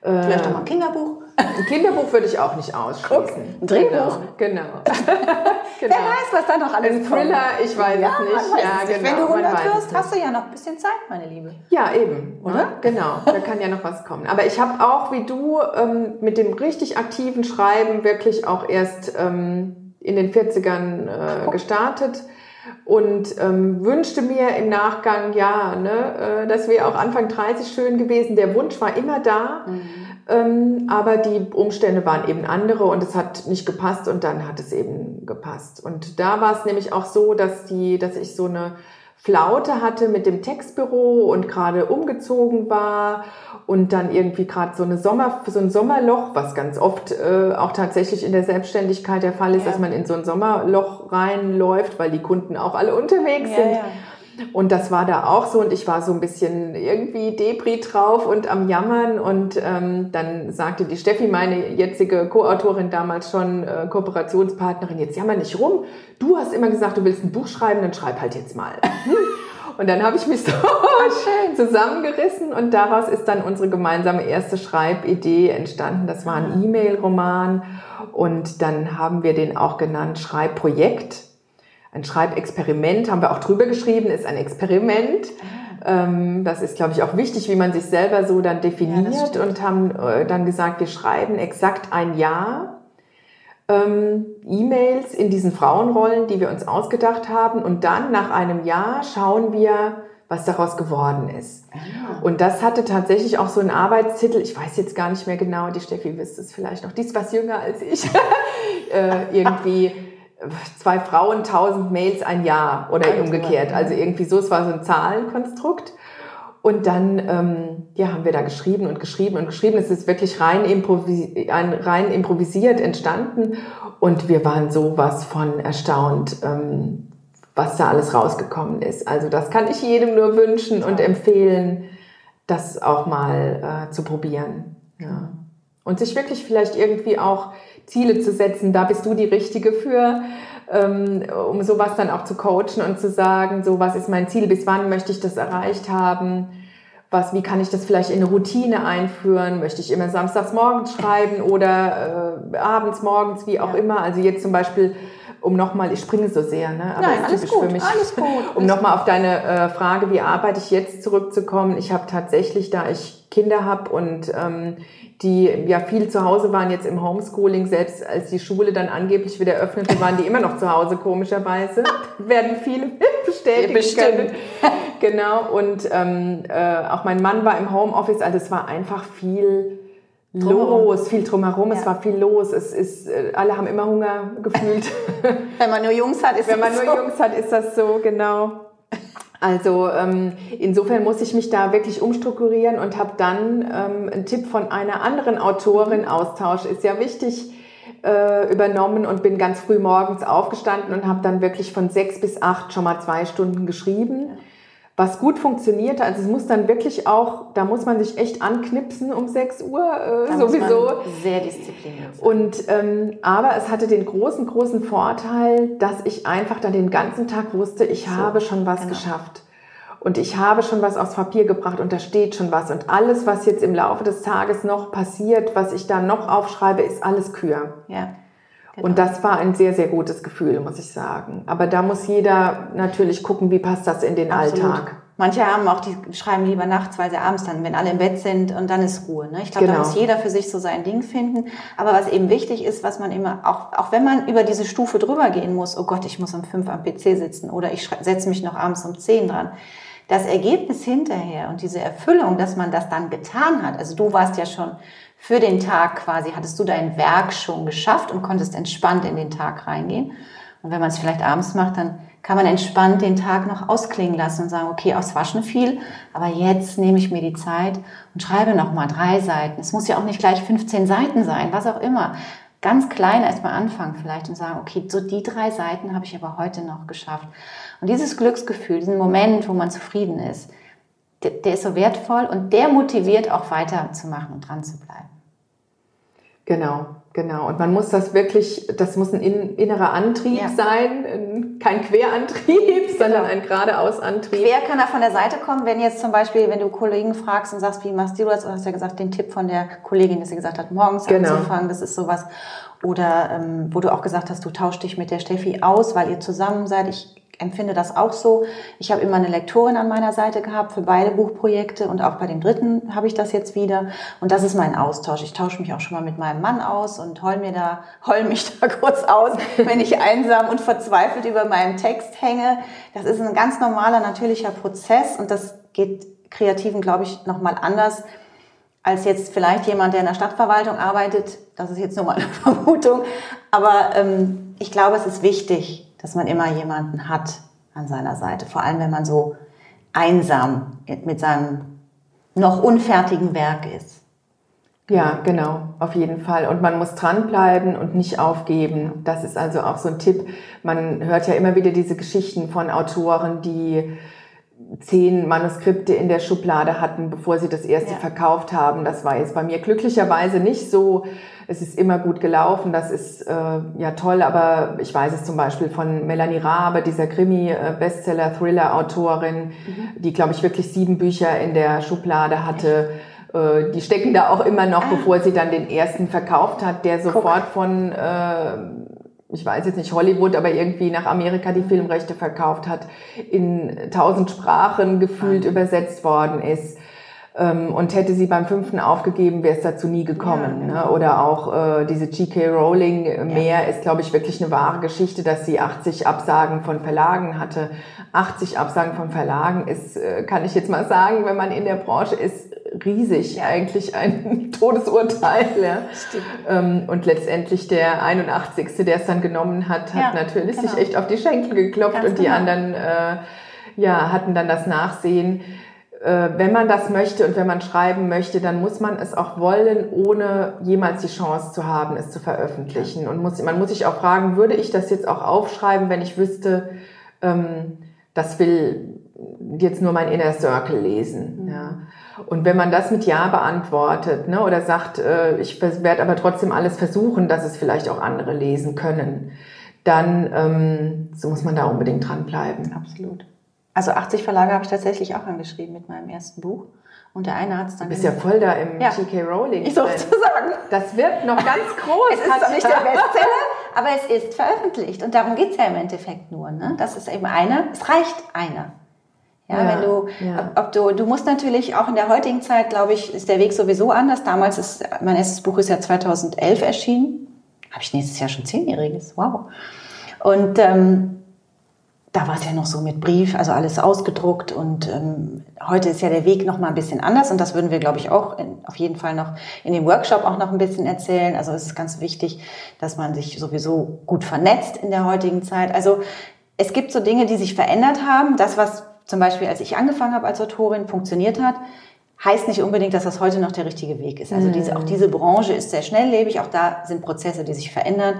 Äh, Vielleicht auch mal ein Kinderbuch. Ein Kinderbuch würde ich auch nicht ausschließen. ein Drehbuch. Genau. genau. (laughs) Wer weiß, was da noch alles Ein Thriller, ich weiß ja, es nicht. Ja, es nicht. genau. Wenn du man 100 weiß es wirst, hast du ja noch ein bisschen Zeit, meine Liebe. Ja, eben. Oder? Ja, genau, da kann ja noch was kommen. Aber ich habe auch, wie du, ähm, mit dem richtig aktiven Schreiben wirklich auch erst ähm, in den 40ern äh, gestartet und ähm, wünschte mir im Nachgang, ja, ne, äh, das wäre auch Anfang 30 schön gewesen. Der Wunsch war immer da, ähm, aber die Umstände waren eben andere und es hat nicht gepasst und dann hat es eben gepasst. Und da war es nämlich auch so, dass die, dass ich so eine Flaute hatte mit dem Textbüro und gerade umgezogen war und dann irgendwie gerade so eine Sommer so ein Sommerloch, was ganz oft äh, auch tatsächlich in der Selbstständigkeit der Fall ist, Ja. dass man in so ein Sommerloch reinläuft, weil die Kunden auch alle unterwegs sind. Und das war da auch so und ich war so ein bisschen irgendwie Depri drauf und am Jammern und ähm, dann sagte die Steffi, meine jetzige Co-Autorin damals schon, äh, Kooperationspartnerin, jetzt jammer nicht rum. Du hast immer gesagt, du willst ein Buch schreiben, dann schreib halt jetzt mal. (laughs) Und dann habe ich mich so zusammengerissen und daraus ist dann unsere gemeinsame erste Schreibidee entstanden. Das war ein E-Mail-Roman und dann haben wir den auch genannt Schreibprojekt. Ein Schreibexperiment haben wir auch drüber geschrieben, ist ein Experiment. Ähm, das ist, glaube ich, auch wichtig, wie man sich selber so dann definiert stimmt. und haben äh, dann gesagt, wir schreiben exakt ein Jahr ähm, E-Mails in diesen Frauenrollen, die wir uns ausgedacht haben. Und dann nach einem Jahr schauen wir, was daraus geworden ist. Und das hatte tatsächlich auch so einen Arbeitstitel, ich weiß jetzt gar nicht mehr genau, die Steffi wisst es vielleicht noch, die ist was jünger als ich, (laughs) äh, irgendwie zwei Frauen, tausend Mails ein Jahr oder Ein umgekehrt. Also irgendwie so, es war so ein Zahlenkonstrukt. Und dann ähm, ja, haben wir da geschrieben und geschrieben und geschrieben. Es ist wirklich rein, improvis ein- rein improvisiert entstanden. Und wir waren sowas von erstaunt, ähm, was da alles rausgekommen ist. Also das kann ich jedem nur wünschen und empfehlen, das auch mal äh, zu probieren. Ja. Und sich wirklich vielleicht irgendwie auch Ziele zu setzen. Da bist du die Richtige für, ähm, um sowas dann auch zu coachen und zu sagen, so was ist mein Ziel, bis wann möchte ich das erreicht haben. Was, wie kann ich das vielleicht in eine Routine einführen? Möchte ich immer samstags morgens schreiben oder äh, abends morgens, wie auch Ja. immer? Also jetzt zum Beispiel, um nochmal, ich springe so sehr, ne? Aber Nein, alles gut, für mich. alles gut. (laughs) Um nochmal auf deine äh, Frage, wie arbeite ich jetzt zurückzukommen. Ich habe tatsächlich, da ich Kinder habe und ähm, die ja viel zu Hause waren jetzt im Homeschooling, selbst als die Schule dann angeblich wieder öffnete, waren die immer noch zu Hause, komischerweise. (laughs) Werden viele (laughs) bestätigen Bestimmt. können. Genau, und ähm, äh, auch mein Mann war im Homeoffice, also es war einfach viel Drumherum. los, viel drumherum, es Ja. war viel los, es ist, äh, alle haben immer Hunger gefühlt. (laughs) Wenn man nur Jungs hat, ist Wenn man das nur so. Jungs hat, ist das so, genau. Also ähm, insofern muss ich mich da wirklich umstrukturieren und habe dann ähm, einen Tipp von einer anderen Autorin, Austausch ist ja wichtig, äh, übernommen und bin ganz früh morgens aufgestanden und habe dann wirklich von sechs bis acht schon mal zwei Stunden geschrieben, was gut funktionierte. Also es muss dann wirklich auch, da muss man sich echt anknipsen um 6 Uhr äh, sowieso. sehr diszipliniert. Sein. Und ähm, aber es hatte den großen, großen Vorteil, dass ich einfach dann den ganzen Tag wusste, ich so, habe schon was genau. geschafft. Und ich habe schon was aufs Papier gebracht und da steht schon was. Und alles, was jetzt im Laufe des Tages noch passiert, was ich da noch aufschreibe, ist alles Kür. Ja. Genau. Und das war ein sehr, sehr gutes Gefühl, muss ich sagen. Aber da muss jeder natürlich gucken, wie passt das in den Absolut. Alltag. Manche haben auch, die schreiben lieber nachts, weil sie abends dann, wenn alle im Bett sind und dann ist Ruhe. Ne? Ich glaube, genau. da muss jeder für sich so sein Ding finden. Aber was eben wichtig ist, was man immer, auch, auch wenn man über diese Stufe drüber gehen muss, oh Gott, ich muss um fünf am PC sitzen oder ich setze mich noch abends um zehn dran. Das Ergebnis hinterher und diese Erfüllung, dass man das dann getan hat. Also du warst ja schon für den Tag quasi, hattest du dein Werk schon geschafft und konntest entspannt in den Tag reingehen. Und wenn man es vielleicht abends macht, dann kann man entspannt den Tag noch ausklingen lassen und sagen, okay, aufs Waschen viel, aber jetzt nehme ich mir die Zeit und schreibe noch mal drei Seiten. Es muss ja auch nicht gleich 15 Seiten sein, was auch immer. Ganz klein erstmal anfangen vielleicht und sagen, okay, so die drei Seiten habe ich aber heute noch geschafft. Und dieses Glücksgefühl, diesen Moment, wo man zufrieden ist, der, der ist so wertvoll und der motiviert auch weiterzumachen und dran zu bleiben. Genau, genau. Und man muss das wirklich, das muss ein innerer Antrieb ja. sein, kein Querantrieb, (laughs) genau. sondern ein geradeausantrieb. Quer kann er von der Seite kommen, wenn jetzt zum Beispiel, wenn du Kollegen fragst und sagst, wie machst du das? Du hast ja gesagt, den Tipp von der Kollegin, dass sie gesagt hat, morgens genau. anzufangen, das ist sowas. Oder ähm, wo du auch gesagt hast, du tauschst dich mit der Steffi aus, weil ihr zusammen seid. Ich empfinde das auch so. Ich habe immer eine Lektorin an meiner Seite gehabt für beide Buchprojekte und auch bei dem dritten habe ich das jetzt wieder. Und das ist mein Austausch. Ich tausche mich auch schon mal mit meinem Mann aus und heul mir da, (laughs) heul mich da kurz aus, wenn ich einsam und verzweifelt über meinem Text hänge. Das ist ein ganz normaler, natürlicher Prozess und das geht Kreativen, glaube ich, nochmal anders als jetzt vielleicht jemand, der in der Stadtverwaltung arbeitet. Das ist jetzt nur mal eine (laughs) Vermutung. Aber ähm, ich glaube, es ist wichtig, dass man immer jemanden hat an seiner Seite. Vor allem, wenn man so einsam mit seinem noch unfertigen Werk ist. Ja, genau, auf jeden Fall. Und man muss dranbleiben und nicht aufgeben. Das ist also auch so ein Tipp. Man hört ja immer wieder diese Geschichten von Autoren, die zehn Manuskripte in der Schublade hatten, bevor sie das erste ja. verkauft haben. Das war jetzt bei mir glücklicherweise nicht so. Es ist immer gut gelaufen, das ist äh, ja toll, aber ich weiß es zum Beispiel von Melanie Rabe, dieser Krimi-Bestseller-Thriller-Autorin, mhm. die, glaube ich, wirklich sieben Bücher in der Schublade hatte. Äh, die stecken da auch immer noch, ah. bevor sie dann den ersten verkauft hat, der sofort Guck. von äh, ich weiß jetzt nicht Hollywood, aber irgendwie nach Amerika die Filmrechte verkauft hat, in tausend Sprachen gefühlt mhm. übersetzt worden ist. Ähm, und hätte sie beim fünften aufgegeben, wäre es dazu nie gekommen. Ja, ne? genau. Oder auch äh, diese G.K. Rowling äh, mehr ja. ist, glaube ich, wirklich eine wahre Geschichte, dass sie 80 Absagen von Verlagen hatte. 80 Absagen von Verlagen ist, äh, kann ich jetzt mal sagen, wenn man in der Branche ist, riesig, ja. eigentlich ein (laughs) Todesurteil. Ja. Ähm, und letztendlich der 81. der es dann genommen hat, hat natürlich genau. sich echt auf die Schenkel geklopft Ganz und die genau. anderen äh, ja, hatten dann das Nachsehen äh, wenn man das möchte und wenn man schreiben möchte, dann muss man es auch wollen, ohne jemals die Chance zu haben, es zu veröffentlichen. Und muss, man muss sich auch fragen, würde ich das jetzt auch aufschreiben, wenn ich wüsste, ähm, das will jetzt nur mein Inner Circle lesen. Mhm. Ja. Und wenn man das mit Ja beantwortet ne, oder sagt, äh, ich werde aber trotzdem alles versuchen, dass es vielleicht auch andere lesen können, dann ähm, so muss man da unbedingt dranbleiben. Absolut. Also 80 Verlage habe ich tatsächlich auch angeschrieben mit meinem ersten Buch. Und der eine hat es dann. Du bist ja voll da im ja. G.K. Rowling. Ich sozusagen. Das wird noch ganz (laughs) groß. es ist nicht der Bestseller, aber es ist veröffentlicht. Und darum geht es ja im Endeffekt nur. Ne? Das ist eben einer. Es reicht einer. Ja, ja, wenn du, ja. ob, du, du musst natürlich auch in der heutigen Zeit, glaube ich, ist der Weg sowieso anders. Damals ist, mein erstes Buch ist ja 2011 erschienen. Habe ich nächstes Jahr schon zehnjähriges. Wow. Und ähm, da war es ja noch so mit Brief, also alles ausgedruckt und ähm, heute ist ja der Weg noch mal ein bisschen anders und das würden wir, glaube ich, auch in, auf jeden Fall noch in dem Workshop auch noch ein bisschen erzählen. Also es ist ganz wichtig, dass man sich sowieso gut vernetzt in der heutigen Zeit. Also es gibt so Dinge, die sich verändert haben. Das, was zum Beispiel, als ich angefangen habe als Autorin, funktioniert hat, heißt nicht unbedingt, dass das heute noch der richtige Weg ist. Also diese, auch diese Branche ist sehr schnelllebig, auch da sind Prozesse, die sich verändern.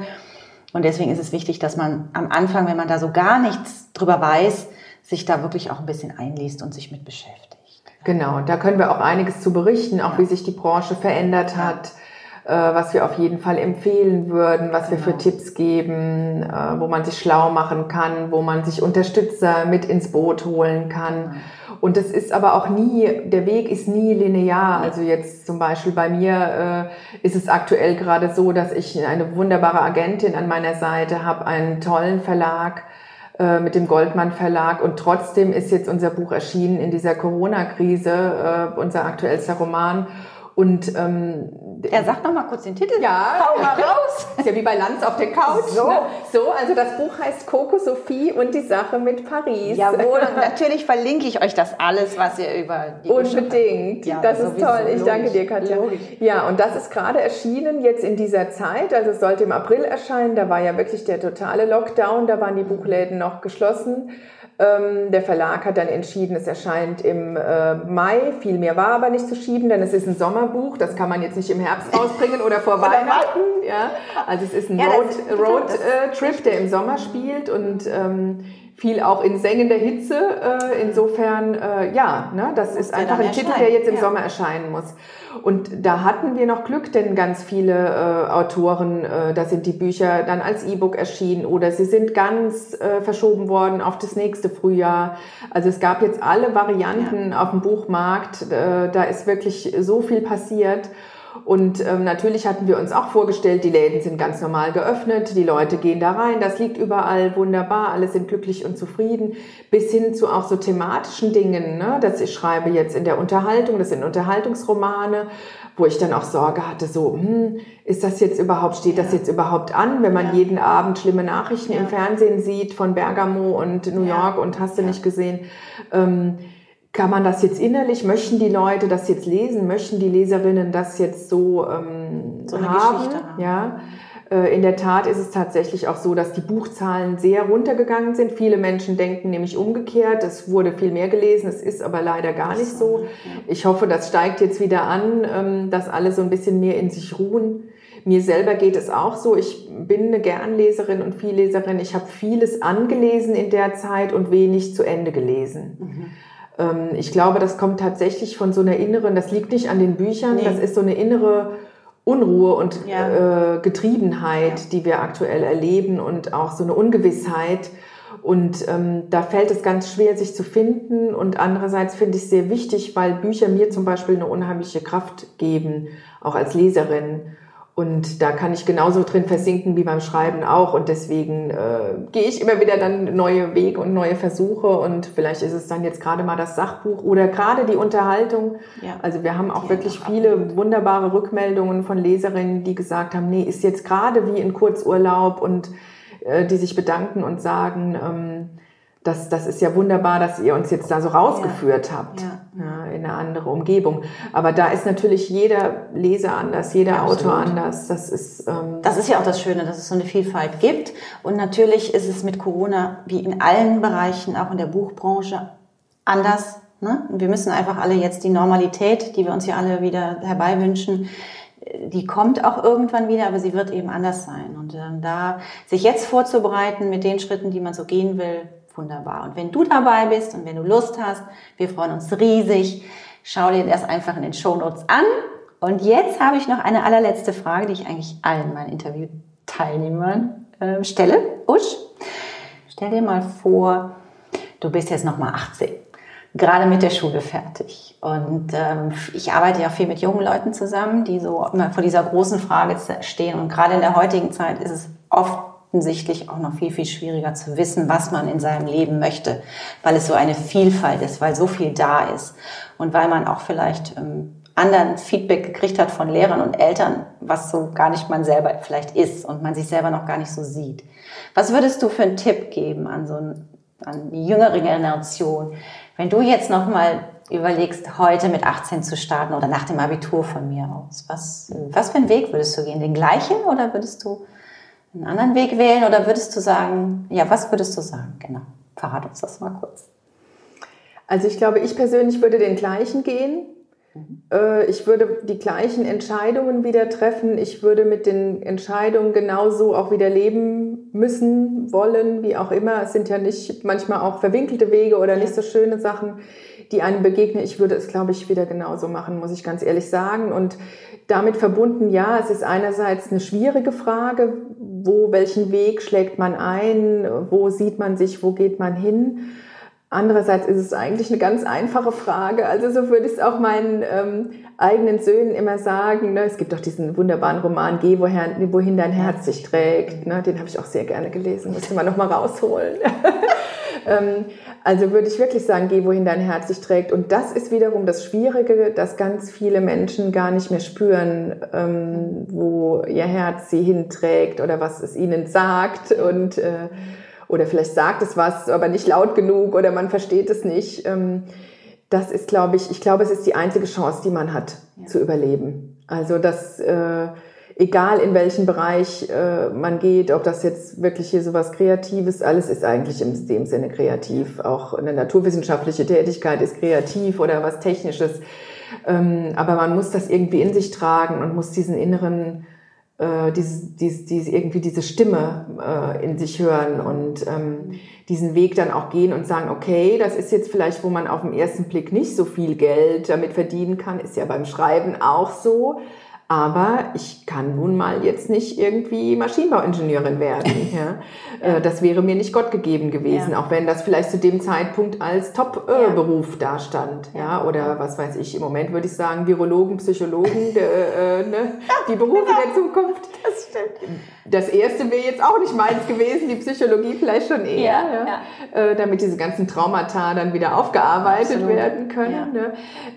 Und deswegen ist es wichtig, dass man am Anfang, wenn man da so gar nichts drüber weiß, sich da wirklich auch ein bisschen einliest und sich mit beschäftigt. Genau, da können wir auch einiges zu berichten, auch ja. wie sich die Branche verändert hat, äh, was wir auf jeden Fall empfehlen würden, was genau. wir für genau. Tipps geben, äh, wo man sich schlau machen kann, wo man sich Unterstützer mit ins Boot holen kann. Und das ist aber auch nie, der Weg ist nie linear. Also jetzt zum Beispiel bei mir äh, ist es aktuell gerade so, dass ich eine wunderbare Agentin an meiner Seite habe, einen tollen Verlag, äh, mit dem Goldmann Verlag und trotzdem ist jetzt unser Buch erschienen in dieser Corona-Krise, äh, unser aktuellster Roman. Und ähm, er sagt noch mal kurz den Titel. Ja, hau mal raus. (laughs) Ist ja wie bei Lanz auf der Couch. So, ne? so also das Buch heißt Coco Sophie und die Sache mit Paris. Jawohl, und (laughs) natürlich verlinke ich euch das alles, was ihr über die Unbedingt. Ja, das ist toll. Ich danke dir, Katja. Logisch. Ja, und das ist gerade erschienen jetzt in dieser Zeit. Also es sollte im April erscheinen. Da war ja wirklich der totale Lockdown. Da waren die Buchläden noch geschlossen. Ähm, der Verlag hat dann entschieden, es erscheint im äh, Mai. Viel mehr war aber nicht zu schieben, denn es ist ein Sommerbuch. Das kann man jetzt nicht im Herbst rausbringen oder vor (laughs) Weihnachten. Ja. Also es ist ein ja, Road, Road äh, Trip, der im Sommer spielt und ähm, viel auch in sengender Hitze. Äh, insofern, äh, ja, ne, das ist einfach ein Titel, der jetzt im ja. Sommer erscheinen muss. Und da hatten wir noch Glück, denn ganz viele äh, Autoren, äh, da sind die Bücher dann als E-Book erschienen oder sie sind ganz äh, verschoben worden auf das nächste Frühjahr. Also es gab jetzt alle Varianten ja. auf dem Buchmarkt. Äh, da ist wirklich so viel passiert. Und ähm, natürlich hatten wir uns auch vorgestellt, die Läden sind ganz normal geöffnet, die Leute gehen da rein, das liegt überall wunderbar, alle sind glücklich und zufrieden, bis hin zu auch so thematischen Dingen. Ne? Das ich schreibe jetzt in der Unterhaltung, das sind Unterhaltungsromane, wo ich dann auch Sorge hatte, so, hm, ist das jetzt überhaupt, steht das jetzt überhaupt an, wenn man ja. jeden Abend schlimme Nachrichten ja. im Fernsehen sieht von Bergamo und New York ja. und hast du nicht gesehen. Ähm, kann man das jetzt innerlich, möchten die Leute das jetzt lesen, möchten die Leserinnen das jetzt so, ähm, so eine haben? Geschichte haben. Ja. Äh, in der Tat ist es tatsächlich auch so, dass die Buchzahlen sehr runtergegangen sind. Viele Menschen denken nämlich umgekehrt. Es wurde viel mehr gelesen, es ist aber leider gar nicht so. Ich hoffe, das steigt jetzt wieder an, ähm, dass alle so ein bisschen mehr in sich ruhen. Mir selber geht es auch so. Ich bin eine Gernleserin und Vielleserin. Ich habe vieles angelesen in der Zeit und wenig zu Ende gelesen. Mhm. Ähm, ich glaube, das kommt tatsächlich von so einer inneren, das liegt nicht an den Büchern, nee. das ist so eine innere Unruhe und ja. äh, Getriebenheit, ja. die wir aktuell erleben und auch so eine Ungewissheit. Und ähm, da fällt es ganz schwer, sich zu finden. Und andererseits finde ich es sehr wichtig, weil Bücher mir zum Beispiel eine unheimliche Kraft geben, auch als Leserin. Und da kann ich genauso drin versinken wie beim Schreiben auch. Und deswegen äh, gehe ich immer wieder dann neue Wege und neue Versuche. Und vielleicht ist es dann jetzt gerade mal das Sachbuch oder gerade die Unterhaltung. Ja. Also wir haben auch die wirklich viele wunderbare Rückmeldungen von Leserinnen, die gesagt haben, nee, ist jetzt gerade wie in Kurzurlaub und äh, die sich bedanken und sagen, ähm, das, das ist ja wunderbar, dass ihr uns jetzt da so rausgeführt ja. habt ja. Ja, in eine andere Umgebung. Aber da ist natürlich jeder Leser anders, jeder Absolut. Autor anders. Das ist, ähm das ist ja auch das Schöne, dass es so eine Vielfalt gibt. Und natürlich ist es mit Corona wie in allen Bereichen, auch in der Buchbranche, anders. Ne? Wir müssen einfach alle jetzt die Normalität, die wir uns ja alle wieder herbeiwünschen, die kommt auch irgendwann wieder, aber sie wird eben anders sein. Und ähm, da sich jetzt vorzubereiten mit den Schritten, die man so gehen will, wunderbar. Und wenn du dabei bist und wenn du Lust hast, wir freuen uns riesig. Schau dir das einfach in den Show Notes an. Und jetzt habe ich noch eine allerletzte Frage, die ich eigentlich allen meinen Interviewteilnehmern äh, stelle. Usch, stell dir mal vor, du bist jetzt noch mal 18 gerade mit der Schule fertig. Und ähm, ich arbeite ja viel mit jungen Leuten zusammen, die so immer vor dieser großen Frage stehen. Und gerade in der heutigen Zeit ist es oft offensichtlich auch noch viel, viel schwieriger zu wissen, was man in seinem Leben möchte, weil es so eine Vielfalt ist, weil so viel da ist und weil man auch vielleicht ähm, anderen Feedback gekriegt hat von Lehrern und Eltern, was so gar nicht man selber vielleicht ist und man sich selber noch gar nicht so sieht. Was würdest du für einen Tipp geben an so ein, an die jüngere Generation, wenn du jetzt noch mal überlegst, heute mit 18 zu starten oder nach dem Abitur von mir aus? Was, was für einen Weg würdest du gehen? Den gleichen oder würdest du einen anderen Weg wählen oder würdest du sagen, ja, was würdest du sagen? Genau, verrat uns das mal kurz. Also ich glaube, ich persönlich würde den gleichen gehen. Mhm. Äh, ich würde die gleichen Entscheidungen wieder treffen. Ich würde mit den Entscheidungen genauso auch wieder leben müssen, wollen, wie auch immer. Es sind ja nicht manchmal auch verwinkelte Wege oder nicht so schöne Sachen, die einem begegnen. Ich würde es, glaube ich, wieder genauso machen, muss ich ganz ehrlich sagen. Und damit verbunden, ja, es ist einerseits eine schwierige Frage, wo, welchen Weg schlägt man ein, wo sieht man sich, wo geht man hin. Andererseits ist es eigentlich eine ganz einfache Frage. Also so würde ich es auch meinen ähm, eigenen Söhnen immer sagen. Ne? Es gibt doch diesen wunderbaren Roman Geh, wohin, wohin dein Herz sich trägt. Ne? Den habe ich auch sehr gerne gelesen. Müsste man noch mal rausholen. (laughs) ähm, also würde ich wirklich sagen, geh, wohin dein Herz sich trägt. Und das ist wiederum das Schwierige, dass ganz viele Menschen gar nicht mehr spüren, ähm, wo ihr Herz sie hinträgt oder was es ihnen sagt. Und äh, oder vielleicht sagt es was, aber nicht laut genug oder man versteht es nicht. Ähm, das ist, glaube ich, ich glaube, es ist die einzige Chance, die man hat, ja. zu überleben. Also das, äh, egal in welchen Bereich äh, man geht, ob das jetzt wirklich hier so was Kreatives, alles ist eigentlich in dem Sinne kreativ. Auch eine naturwissenschaftliche Tätigkeit ist kreativ oder was Technisches. Ähm, aber man muss das irgendwie in sich tragen und muss diesen inneren äh, diese, diese, diese, irgendwie diese Stimme äh, in sich hören und ähm, diesen Weg dann auch gehen und sagen, okay, das ist jetzt vielleicht, wo man auf den ersten Blick nicht so viel Geld damit verdienen kann, ist ja beim Schreiben auch so. Aber ich kann nun mal jetzt nicht irgendwie Maschinenbauingenieurin werden. (laughs) Ja? ja. Äh, das wäre mir nicht Gott gegeben gewesen, ja. auch wenn das vielleicht zu dem Zeitpunkt als Top-Beruf ja. dastand. Ja. Oder was weiß ich, im Moment würde ich sagen, Virologen, Psychologen, (laughs) äh, ne? die Berufe genau. der Zukunft. Das stimmt. Das erste wäre jetzt auch nicht meins gewesen, die Psychologie vielleicht schon eher, ja, Äh, damit diese ganzen Traumata dann wieder aufgearbeitet Absolut. werden können. Ne?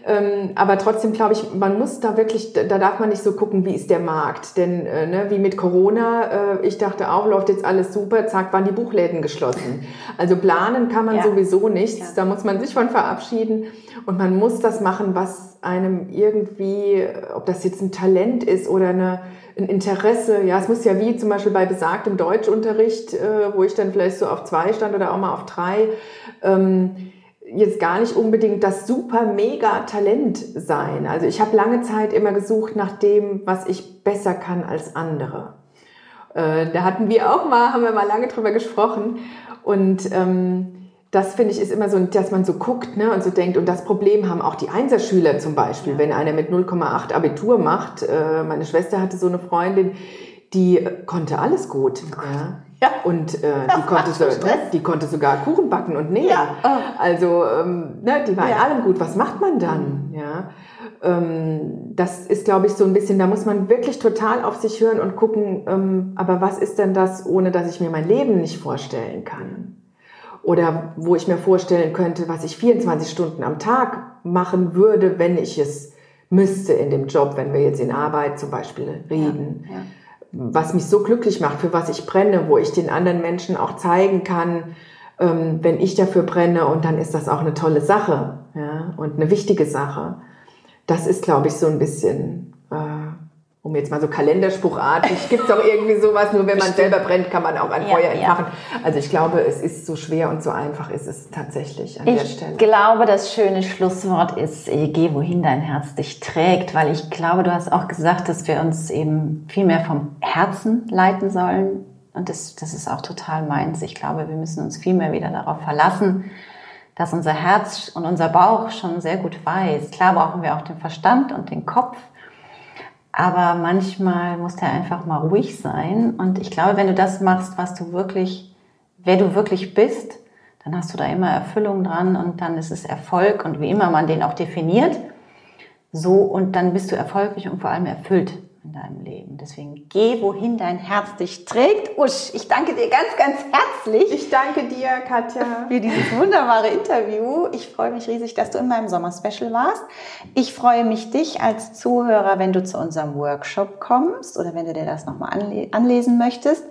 Ähm, aber trotzdem glaube ich, man muss da wirklich, da darf man nicht so gucken, wie ist der Markt. Denn äh, ne, wie mit Corona, äh, ich dachte auch, läuft jetzt alles super, zack, waren die Buchläden geschlossen. Also planen kann man ja. sowieso nichts, ja. da muss man sich von verabschieden. Und man muss das machen, was einem irgendwie, ob das jetzt ein Talent ist oder eine, ein Interesse, ja, es muss ja wie zum Beispiel bei besagtem Deutschunterricht, äh, wo ich dann vielleicht so auf zwei stand oder auch mal auf drei, ähm, jetzt gar nicht unbedingt das super mega Talent sein. Also ich habe lange Zeit immer gesucht nach dem, was ich besser kann als andere. Äh, da hatten wir auch mal, haben wir mal lange drüber gesprochen. Und ähm, das finde ich ist immer so, dass man so guckt ne, und so denkt, und das Problem haben auch die Einserschüler zum Beispiel, wenn einer mit 0,8 Abitur macht. Äh, meine Schwester hatte so eine Freundin, die konnte alles gut. Oh ja. Ja. Und äh, die, konnte so, ne, die konnte sogar Kuchen backen und nähen. Ja. Oh. Also ähm, ne, die war ja. in allem gut. Was macht man dann? Mhm. Ja. Ähm, das ist, glaube ich, so ein bisschen, da muss man wirklich total auf sich hören und gucken, ähm, aber was ist denn das, ohne dass ich mir mein Leben nicht vorstellen kann? Oder wo ich mir vorstellen könnte, was ich 24 Stunden am Tag machen würde, wenn ich es müsste in dem Job, wenn wir jetzt in Arbeit zum Beispiel reden. Ja, ja was mich so glücklich macht, für was ich brenne, wo ich den anderen Menschen auch zeigen kann, ähm, wenn ich dafür brenne und dann ist das auch eine tolle Sache ja, und eine wichtige Sache. Das ist, glaube ich, so ein bisschen um jetzt mal so kalenderspruchartig, gibt es auch irgendwie sowas, nur wenn man selber brennt, kann man auch ein ja, Feuer entfachen. Ja. Also ich glaube, es ist so schwer und so einfach ist es tatsächlich an ich der Stelle. Ich glaube, das schöne Schlusswort ist, eh, geh wohin dein Herz dich trägt, weil ich glaube, du hast auch gesagt, dass wir uns eben viel mehr vom Herzen leiten sollen. Und das, das ist auch total meins. Ich glaube, wir müssen uns viel mehr wieder darauf verlassen, dass unser Herz und unser Bauch schon sehr gut weiß. Klar brauchen wir auch den Verstand und den Kopf, aber manchmal muss der einfach mal ruhig sein. Und ich glaube, wenn du das machst, was du wirklich, wer du wirklich bist, dann hast du da immer Erfüllung dran und dann ist es Erfolg und wie immer man den auch definiert. So und dann bist du erfolgreich und vor allem erfüllt in deinem Leben. Deswegen geh, wohin dein Herz dich trägt. Usch, ich danke dir ganz, ganz herzlich. Ich danke dir, Katja. Für dieses wunderbare Interview. Ich freue mich riesig, dass du in meinem Sommerspecial warst. Ich freue mich, dich als Zuhörer, wenn du zu unserem Workshop kommst oder wenn du dir das nochmal anlesen möchtest.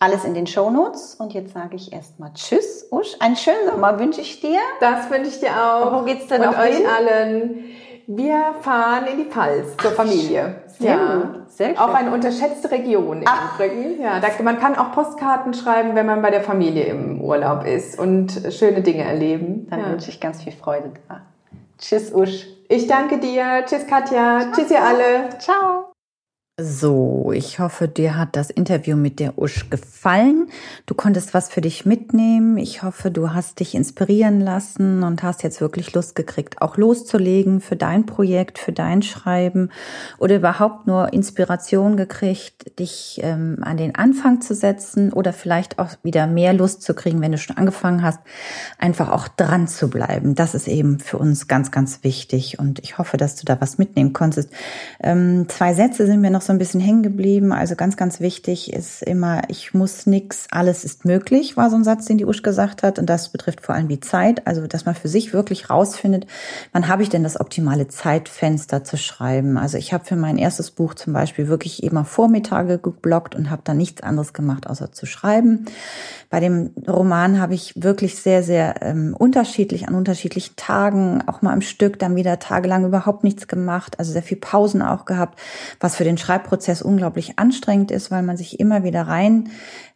Alles in den Shownotes. Und jetzt sage ich erstmal Tschüss, Usch. Einen schönen Sommer wünsche ich dir. Das wünsche ich dir auch. Wo geht's denn Und euch hin? allen. Wir fahren in die Pfalz zur Familie. Sehr ja. gut. Sehr schön. Auch eine unterschätzte Region im Ach. Übrigen. Ja, da, man kann auch Postkarten schreiben, wenn man bei der Familie im Urlaub ist und schöne Dinge erleben. Dann ja. wünsche ich ganz viel Freude da. Tschüss, Usch. Ich danke dir. Tschüss, Katja. Ciao. Tschüss, ihr alle. Ciao. So, ich hoffe, dir hat das Interview mit der Usch gefallen. Du konntest was für dich mitnehmen. Ich hoffe, du hast dich inspirieren lassen und hast jetzt wirklich Lust gekriegt, auch loszulegen für dein Projekt, für dein Schreiben oder überhaupt nur Inspiration gekriegt, dich ähm, an den Anfang zu setzen oder vielleicht auch wieder mehr Lust zu kriegen, wenn du schon angefangen hast, einfach auch dran zu bleiben. Das ist eben für uns ganz, ganz wichtig und ich hoffe, dass du da was mitnehmen konntest. Ähm, zwei Sätze sind mir noch so ein bisschen hängen geblieben. Also ganz, ganz wichtig ist immer, ich muss nix, alles ist möglich, war so ein Satz, den die Usch gesagt hat. Und das betrifft vor allem die Zeit. Also, dass man für sich wirklich rausfindet, wann habe ich denn das optimale Zeitfenster zu schreiben. Also ich habe für mein erstes Buch zum Beispiel wirklich immer Vormittage geblockt und habe da nichts anderes gemacht, außer zu schreiben. Bei dem Roman habe ich wirklich sehr, sehr ähm, unterschiedlich an unterschiedlichen Tagen, auch mal am Stück, dann wieder tagelang überhaupt nichts gemacht, also sehr viel Pausen auch gehabt, was für den Schreibprozess unglaublich anstrengend ist, weil man sich immer wieder rein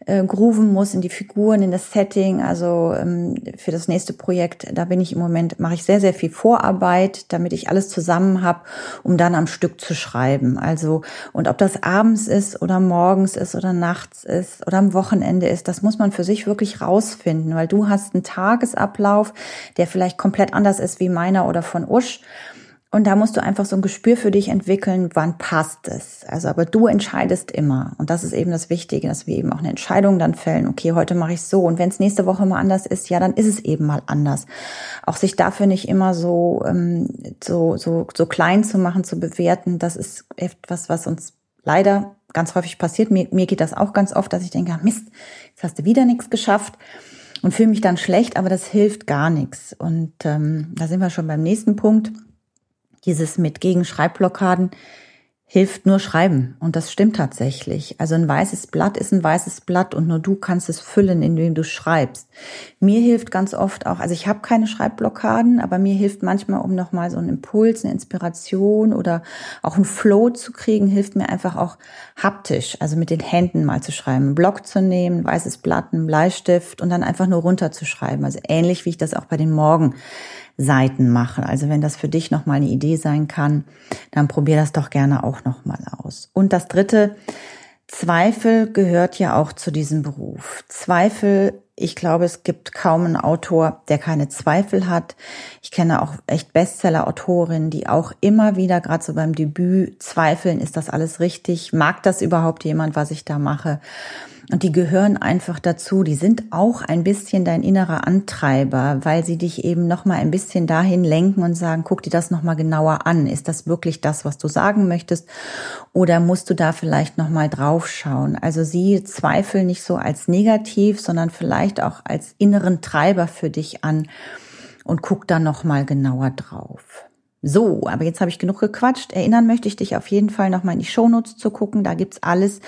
äh, grooven muss in die Figuren, in das Setting. Also ähm, für das nächste Projekt, da bin ich im Moment, mache ich sehr, sehr viel Vorarbeit, damit ich alles zusammen habe, um dann am Stück zu schreiben. Also, und ob das abends ist oder morgens ist oder nachts ist oder am Wochenende ist, das muss man für sich wirklich rausfinden, weil du hast einen Tagesablauf, der vielleicht komplett anders ist wie meiner oder von Usch. Und da musst du einfach so ein Gespür für dich entwickeln, wann passt es. Also, aber du entscheidest immer. Und das ist eben das Wichtige, dass wir eben auch eine Entscheidung dann fällen. Okay, heute mache ich so. Und wenn es nächste Woche mal anders ist, ja, dann ist es eben mal anders. Auch sich dafür nicht immer so, ähm, so, so, so klein zu machen, zu bewerten, das ist etwas, was uns leider ganz häufig passiert. Mir, mir geht das auch ganz oft, dass ich denke, Mist, jetzt hast du wieder nichts geschafft und fühle mich dann schlecht, aber das hilft gar nichts. Und ähm, da sind wir schon beim nächsten Punkt dieses mit gegen Schreibblockaden hilft nur Schreiben. Und das stimmt tatsächlich. Also ein weißes Blatt ist ein weißes Blatt und nur du kannst es füllen, indem du schreibst. Mir hilft ganz oft auch, also ich habe keine Schreibblockaden, aber mir hilft manchmal, um nochmal so einen Impuls, eine Inspiration oder auch einen Flow zu kriegen, hilft mir einfach auch haptisch, also mit den Händen mal zu schreiben, einen Block zu nehmen, ein weißes Blatt, einen Bleistift und dann einfach nur runterzuschreiben. Also ähnlich wie ich das auch bei den Morgen Seiten machen. Also wenn das für dich nochmal eine Idee sein kann, dann probier das doch gerne auch nochmal aus. Und das dritte, Zweifel gehört ja auch zu diesem Beruf. Zweifel, ich glaube, es gibt kaum einen Autor, der keine Zweifel hat. Ich kenne auch echt Bestseller-Autorinnen, die auch immer wieder, gerade so beim Debüt, zweifeln, ist das alles richtig? Mag das überhaupt jemand, was ich da mache? Und die gehören einfach dazu. Die sind auch ein bisschen dein innerer Antreiber, weil sie dich eben noch mal ein bisschen dahin lenken und sagen, guck dir das noch mal genauer an. Ist das wirklich das, was du sagen möchtest? Oder musst du da vielleicht noch mal drauf schauen? Also sie zweifeln nicht so als negativ, sondern vielleicht auch als inneren Treiber für dich an und guck da noch mal genauer drauf. So, aber jetzt habe ich genug gequatscht. Erinnern möchte ich dich auf jeden Fall nochmal in die Shownotes zu gucken. Da gibt's alles,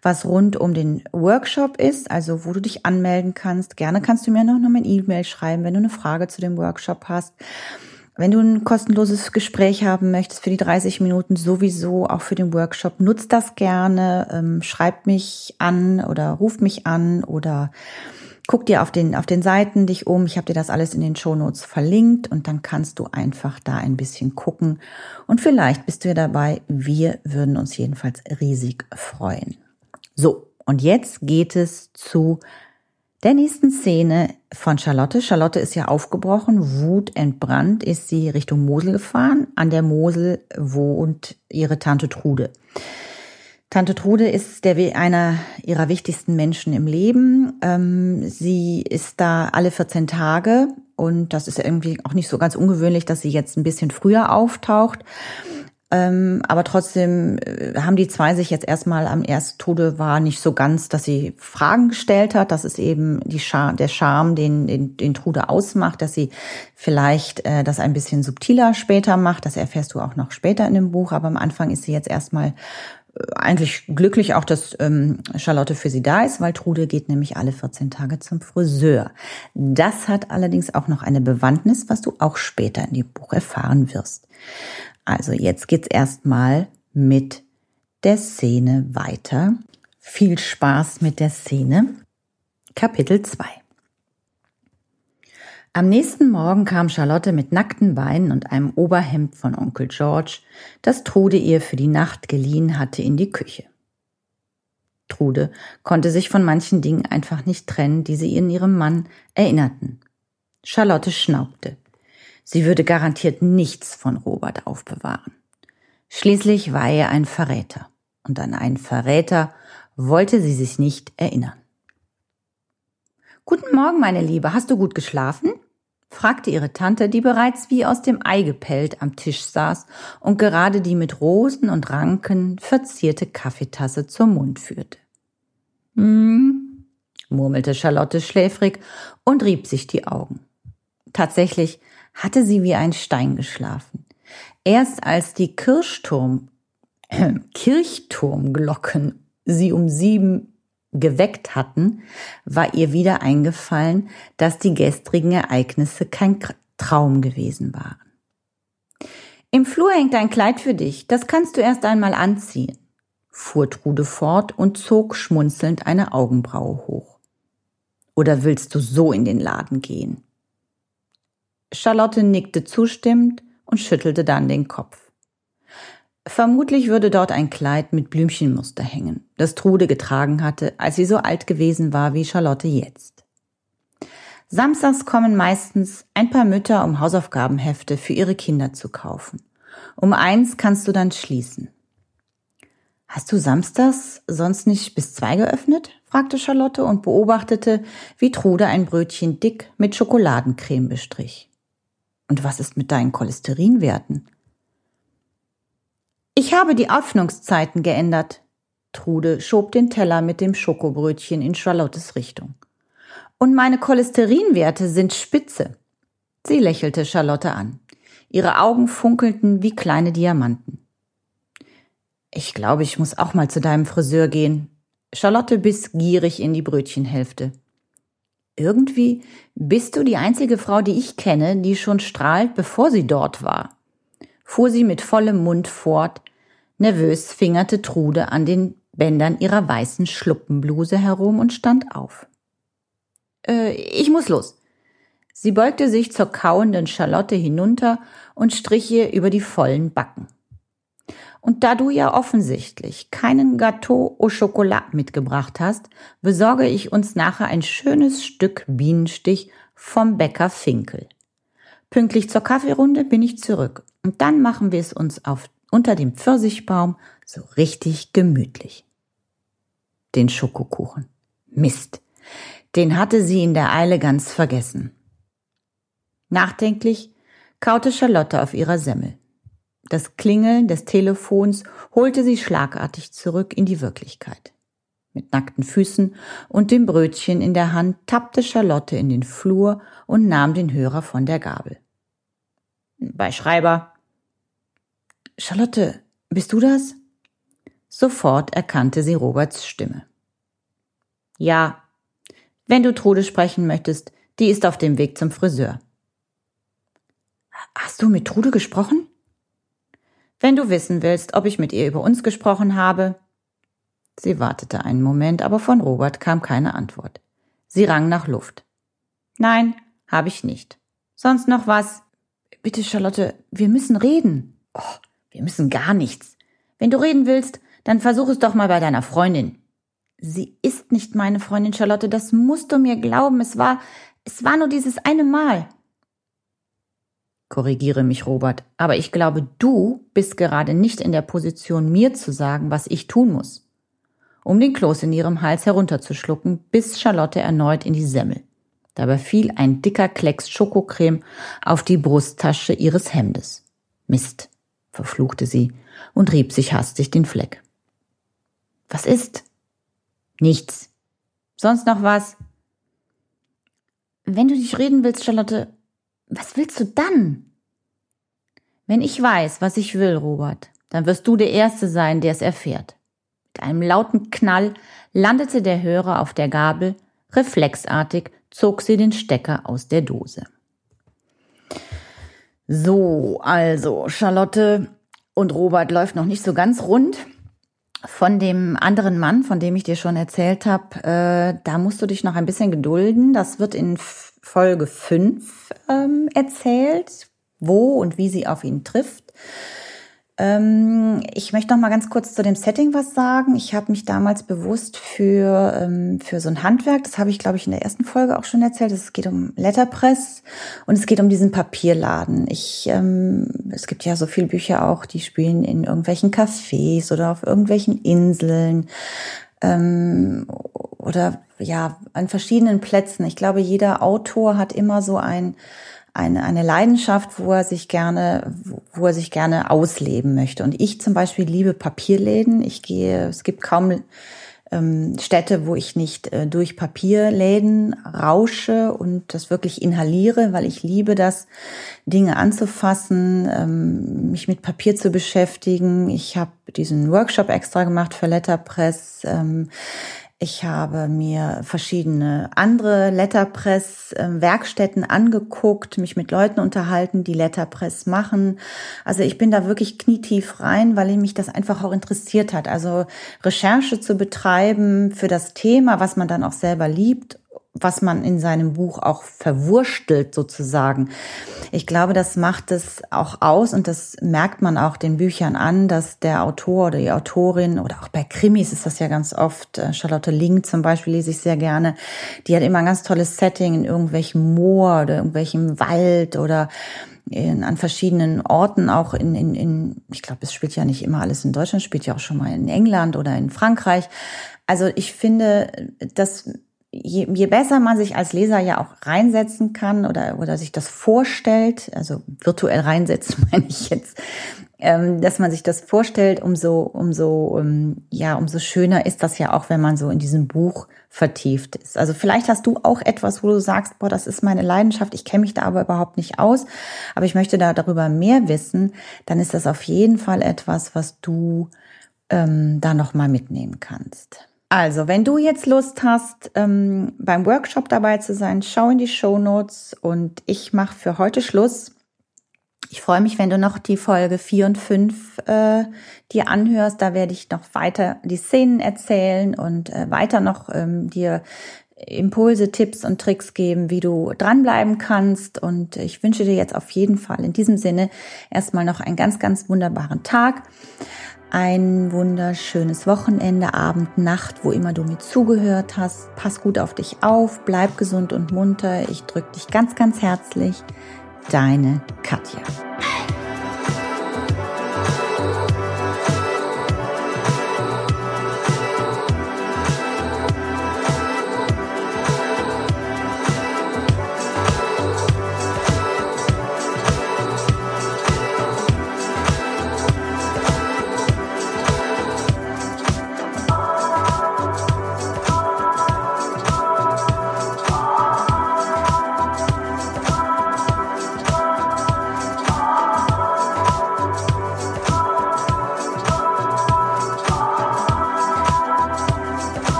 was rund um den Workshop ist, also wo du dich anmelden kannst. Gerne kannst du mir noch mal ein E-Mail schreiben, wenn du eine Frage zu dem Workshop hast. Wenn du ein kostenloses Gespräch haben möchtest für die 30 Minuten, sowieso auch für den Workshop, nutzt das gerne. Ähm, schreib mich an oder ruf mich an oder Guck dir auf den, auf den Seiten dich um. Ich habe dir das alles in den Shownotes verlinkt und dann kannst du einfach da ein bisschen gucken. Und vielleicht bist du ja dabei. Wir würden uns jedenfalls riesig freuen. So, und jetzt geht es zu der nächsten Szene von Charlotte. Charlotte ist ja aufgebrochen, wutentbrannt ist sie Richtung Mosel gefahren. An der Mosel wohnt ihre Tante Trude. Tante Trude ist der, einer ihrer wichtigsten Menschen im Leben. Ähm, sie ist da alle 14 Tage und das ist irgendwie auch nicht so ganz ungewöhnlich, dass sie jetzt ein bisschen früher auftaucht. Ähm, aber trotzdem äh, haben die zwei sich jetzt erstmal am ersten Tode war nicht so ganz, dass sie Fragen gestellt hat. Das ist eben die Char der Charme, den, den, den Trude ausmacht, dass sie vielleicht äh, das ein bisschen subtiler später macht. Das erfährst du auch noch später in dem Buch. Aber am Anfang ist sie jetzt erstmal eigentlich glücklich auch, dass ähm, Charlotte für sie da ist, weil Trude geht nämlich alle 14 Tage zum Friseur. Das hat allerdings auch noch eine Bewandtnis, was du auch später in dem Buch erfahren wirst. Also jetzt geht's erstmal mit der Szene weiter. Viel Spaß mit der Szene. Kapitel 2 Am nächsten Morgen kam Charlotte mit nackten Beinen und einem Oberhemd von Onkel George, das Trude ihr für die Nacht geliehen hatte, in die Küche. Trude konnte sich von manchen Dingen einfach nicht trennen, die sie in ihrem Mann erinnerten. Charlotte schnaubte. Sie würde garantiert nichts von Robert aufbewahren. Schließlich war er ein Verräter. Und an einen Verräter wollte sie sich nicht erinnern. Guten Morgen, meine Liebe. Hast du gut geschlafen? Fragte ihre Tante, die bereits wie aus dem Ei gepellt am Tisch saß und gerade die mit Rosen und Ranken verzierte Kaffeetasse zum Mund führte. Hm, murmelte Charlotte schläfrig und rieb sich die Augen. Tatsächlich hatte sie wie ein Stein geschlafen. Erst als die Kirchturm, äh, (clears throat) Kirchturmglocken sie um sieben geweckt hatten, war ihr wieder eingefallen, dass die gestrigen Ereignisse kein Traum gewesen waren. Im Flur hängt ein Kleid für dich, das kannst du erst einmal anziehen, fuhr Trude fort und zog schmunzelnd eine Augenbraue hoch. Oder willst du so in den Laden gehen? Charlotte nickte zustimmend und schüttelte dann den Kopf. Vermutlich würde dort ein Kleid mit Blümchenmuster hängen, das Trude getragen hatte, als sie so alt gewesen war wie Charlotte jetzt. Samstags kommen meistens ein paar Mütter, um Hausaufgabenhefte für ihre Kinder zu kaufen. Um eins kannst du dann schließen. Hast du samstags sonst nicht bis zwei geöffnet? fragte Charlotte und beobachtete, wie Trude ein Brötchen dick mit Schokoladencreme bestrich. Und was ist mit deinen Cholesterinwerten? Ich habe die Öffnungszeiten geändert. Trude schob den Teller mit dem Schokobrötchen in Charlottes Richtung. Und meine Cholesterinwerte sind spitze. Sie lächelte Charlotte an. Ihre Augen funkelten wie kleine Diamanten. Ich glaube, ich muss auch mal zu deinem Friseur gehen. Charlotte biss gierig in die Brötchenhälfte. Irgendwie bist du die einzige Frau, die ich kenne, die schon strahlt, bevor sie dort war fuhr sie mit vollem Mund fort. Nervös fingerte Trude an den Bändern ihrer weißen Schluppenbluse herum und stand auf. Äh, ich muss los. Sie beugte sich zur kauenden Charlotte hinunter und strich ihr über die vollen Backen. Und da du ja offensichtlich keinen Gâteau au Chocolat mitgebracht hast, besorge ich uns nachher ein schönes Stück Bienenstich vom Bäcker Finkel. Pünktlich zur Kaffeerunde bin ich zurück und dann machen wir es uns auf, unter dem Pfirsichbaum so richtig gemütlich. Den Schokokuchen. Mist. Den hatte sie in der Eile ganz vergessen. Nachdenklich kaute Charlotte auf ihrer Semmel. Das Klingeln des Telefons holte sie schlagartig zurück in die Wirklichkeit. Mit nackten Füßen und dem Brötchen in der Hand tappte Charlotte in den Flur und nahm den Hörer von der Gabel. Bei Schreiber Charlotte, bist du das? Sofort erkannte sie Roberts Stimme. Ja, wenn du Trude sprechen möchtest, die ist auf dem Weg zum Friseur. Hast du mit Trude gesprochen? Wenn du wissen willst, ob ich mit ihr über uns gesprochen habe. Sie wartete einen Moment, aber von Robert kam keine Antwort. Sie rang nach Luft. Nein, habe ich nicht. Sonst noch was? Bitte, Charlotte, wir müssen reden. Oh, wir müssen gar nichts. Wenn du reden willst, dann versuch es doch mal bei deiner Freundin. Sie ist nicht meine Freundin Charlotte, das musst du mir glauben. Es war, es war nur dieses eine Mal. Korrigiere mich, Robert, aber ich glaube, du bist gerade nicht in der Position, mir zu sagen, was ich tun muss. Um den Kloß in ihrem Hals herunterzuschlucken, biss Charlotte erneut in die Semmel. Dabei fiel ein dicker Klecks Schokocreme auf die Brusttasche ihres Hemdes. Mist verfluchte sie und rieb sich hastig den Fleck. Was ist? Nichts. Sonst noch was? Wenn du dich reden willst, Charlotte, was willst du dann? Wenn ich weiß, was ich will, Robert, dann wirst du der Erste sein, der es erfährt. Mit einem lauten Knall landete der Hörer auf der Gabel, reflexartig zog sie den Stecker aus der Dose. So, also Charlotte und Robert läuft noch nicht so ganz rund. Von dem anderen Mann, von dem ich dir schon erzählt habe, äh, da musst du dich noch ein bisschen gedulden. Das wird in Folge 5 ähm, erzählt, wo und wie sie auf ihn trifft. Ähm, ich möchte noch mal ganz kurz zu dem Setting was sagen. Ich habe mich damals bewusst für, ähm, für so ein Handwerk, das habe ich, glaube ich, in der ersten Folge auch schon erzählt. Es geht um Letterpress und es geht um diesen Papierladen. Ich, ähm, es gibt ja so viele Bücher auch, die spielen in irgendwelchen Cafés oder auf irgendwelchen Inseln ähm, oder ja, an verschiedenen Plätzen. Ich glaube, jeder Autor hat immer so ein eine, eine Leidenschaft, wo er sich gerne, wo er sich gerne ausleben möchte. Und ich zum Beispiel liebe Papierläden. Ich gehe, es gibt kaum ähm, Städte, wo ich nicht äh, durch Papierläden rausche und das wirklich inhaliere, weil ich liebe das, Dinge anzufassen, ähm, mich mit Papier zu beschäftigen. Ich habe diesen Workshop extra gemacht für Letterpress. Ähm, ich habe mir verschiedene andere Letterpress-Werkstätten angeguckt, mich mit Leuten unterhalten, die Letterpress machen. Also ich bin da wirklich knietief rein, weil mich das einfach auch interessiert hat. Also Recherche zu betreiben für das Thema, was man dann auch selber liebt was man in seinem Buch auch verwurstelt sozusagen. Ich glaube, das macht es auch aus und das merkt man auch den Büchern an, dass der Autor oder die Autorin oder auch bei Krimis ist das ja ganz oft, äh, Charlotte Link zum Beispiel lese ich sehr gerne, die hat immer ein ganz tolles Setting in irgendwelchem Moor oder irgendwelchem Wald oder in, an verschiedenen Orten, auch in, in, in ich glaube, es spielt ja nicht immer alles in Deutschland, spielt ja auch schon mal in England oder in Frankreich. Also ich finde, dass je, je besser man sich als Leser ja auch reinsetzen kann oder, oder sich das vorstellt, also virtuell reinsetzen (laughs) meine ich jetzt, ähm, dass man sich das vorstellt, umso, umso, ähm, ja, umso schöner ist das ja auch, wenn man so in diesem Buch vertieft ist. Also vielleicht hast du auch etwas, wo du sagst, boah, das ist meine Leidenschaft, ich kenne mich da aber überhaupt nicht aus, aber ich möchte da darüber mehr wissen, dann ist das auf jeden Fall etwas, was du ähm, da nochmal mitnehmen kannst. Also, wenn du jetzt Lust hast, ähm, beim Workshop dabei zu sein, schau in die Show Notes und ich mache für heute Schluss. Ich freue mich, wenn du noch die Folge 4 und 5 äh, dir anhörst. Da werde ich noch weiter die Szenen erzählen und äh, weiter noch ähm, dir Impulse, Tipps und Tricks geben, wie du dranbleiben kannst. Und ich wünsche dir jetzt auf jeden Fall in diesem Sinne erstmal noch einen ganz, ganz wunderbaren Tag ein wunderschönes Wochenende, Abend, Nacht, wo immer du mir zugehört hast. Pass gut auf dich auf, bleib gesund und munter. Ich drücke dich ganz, ganz herzlich. Deine Katja.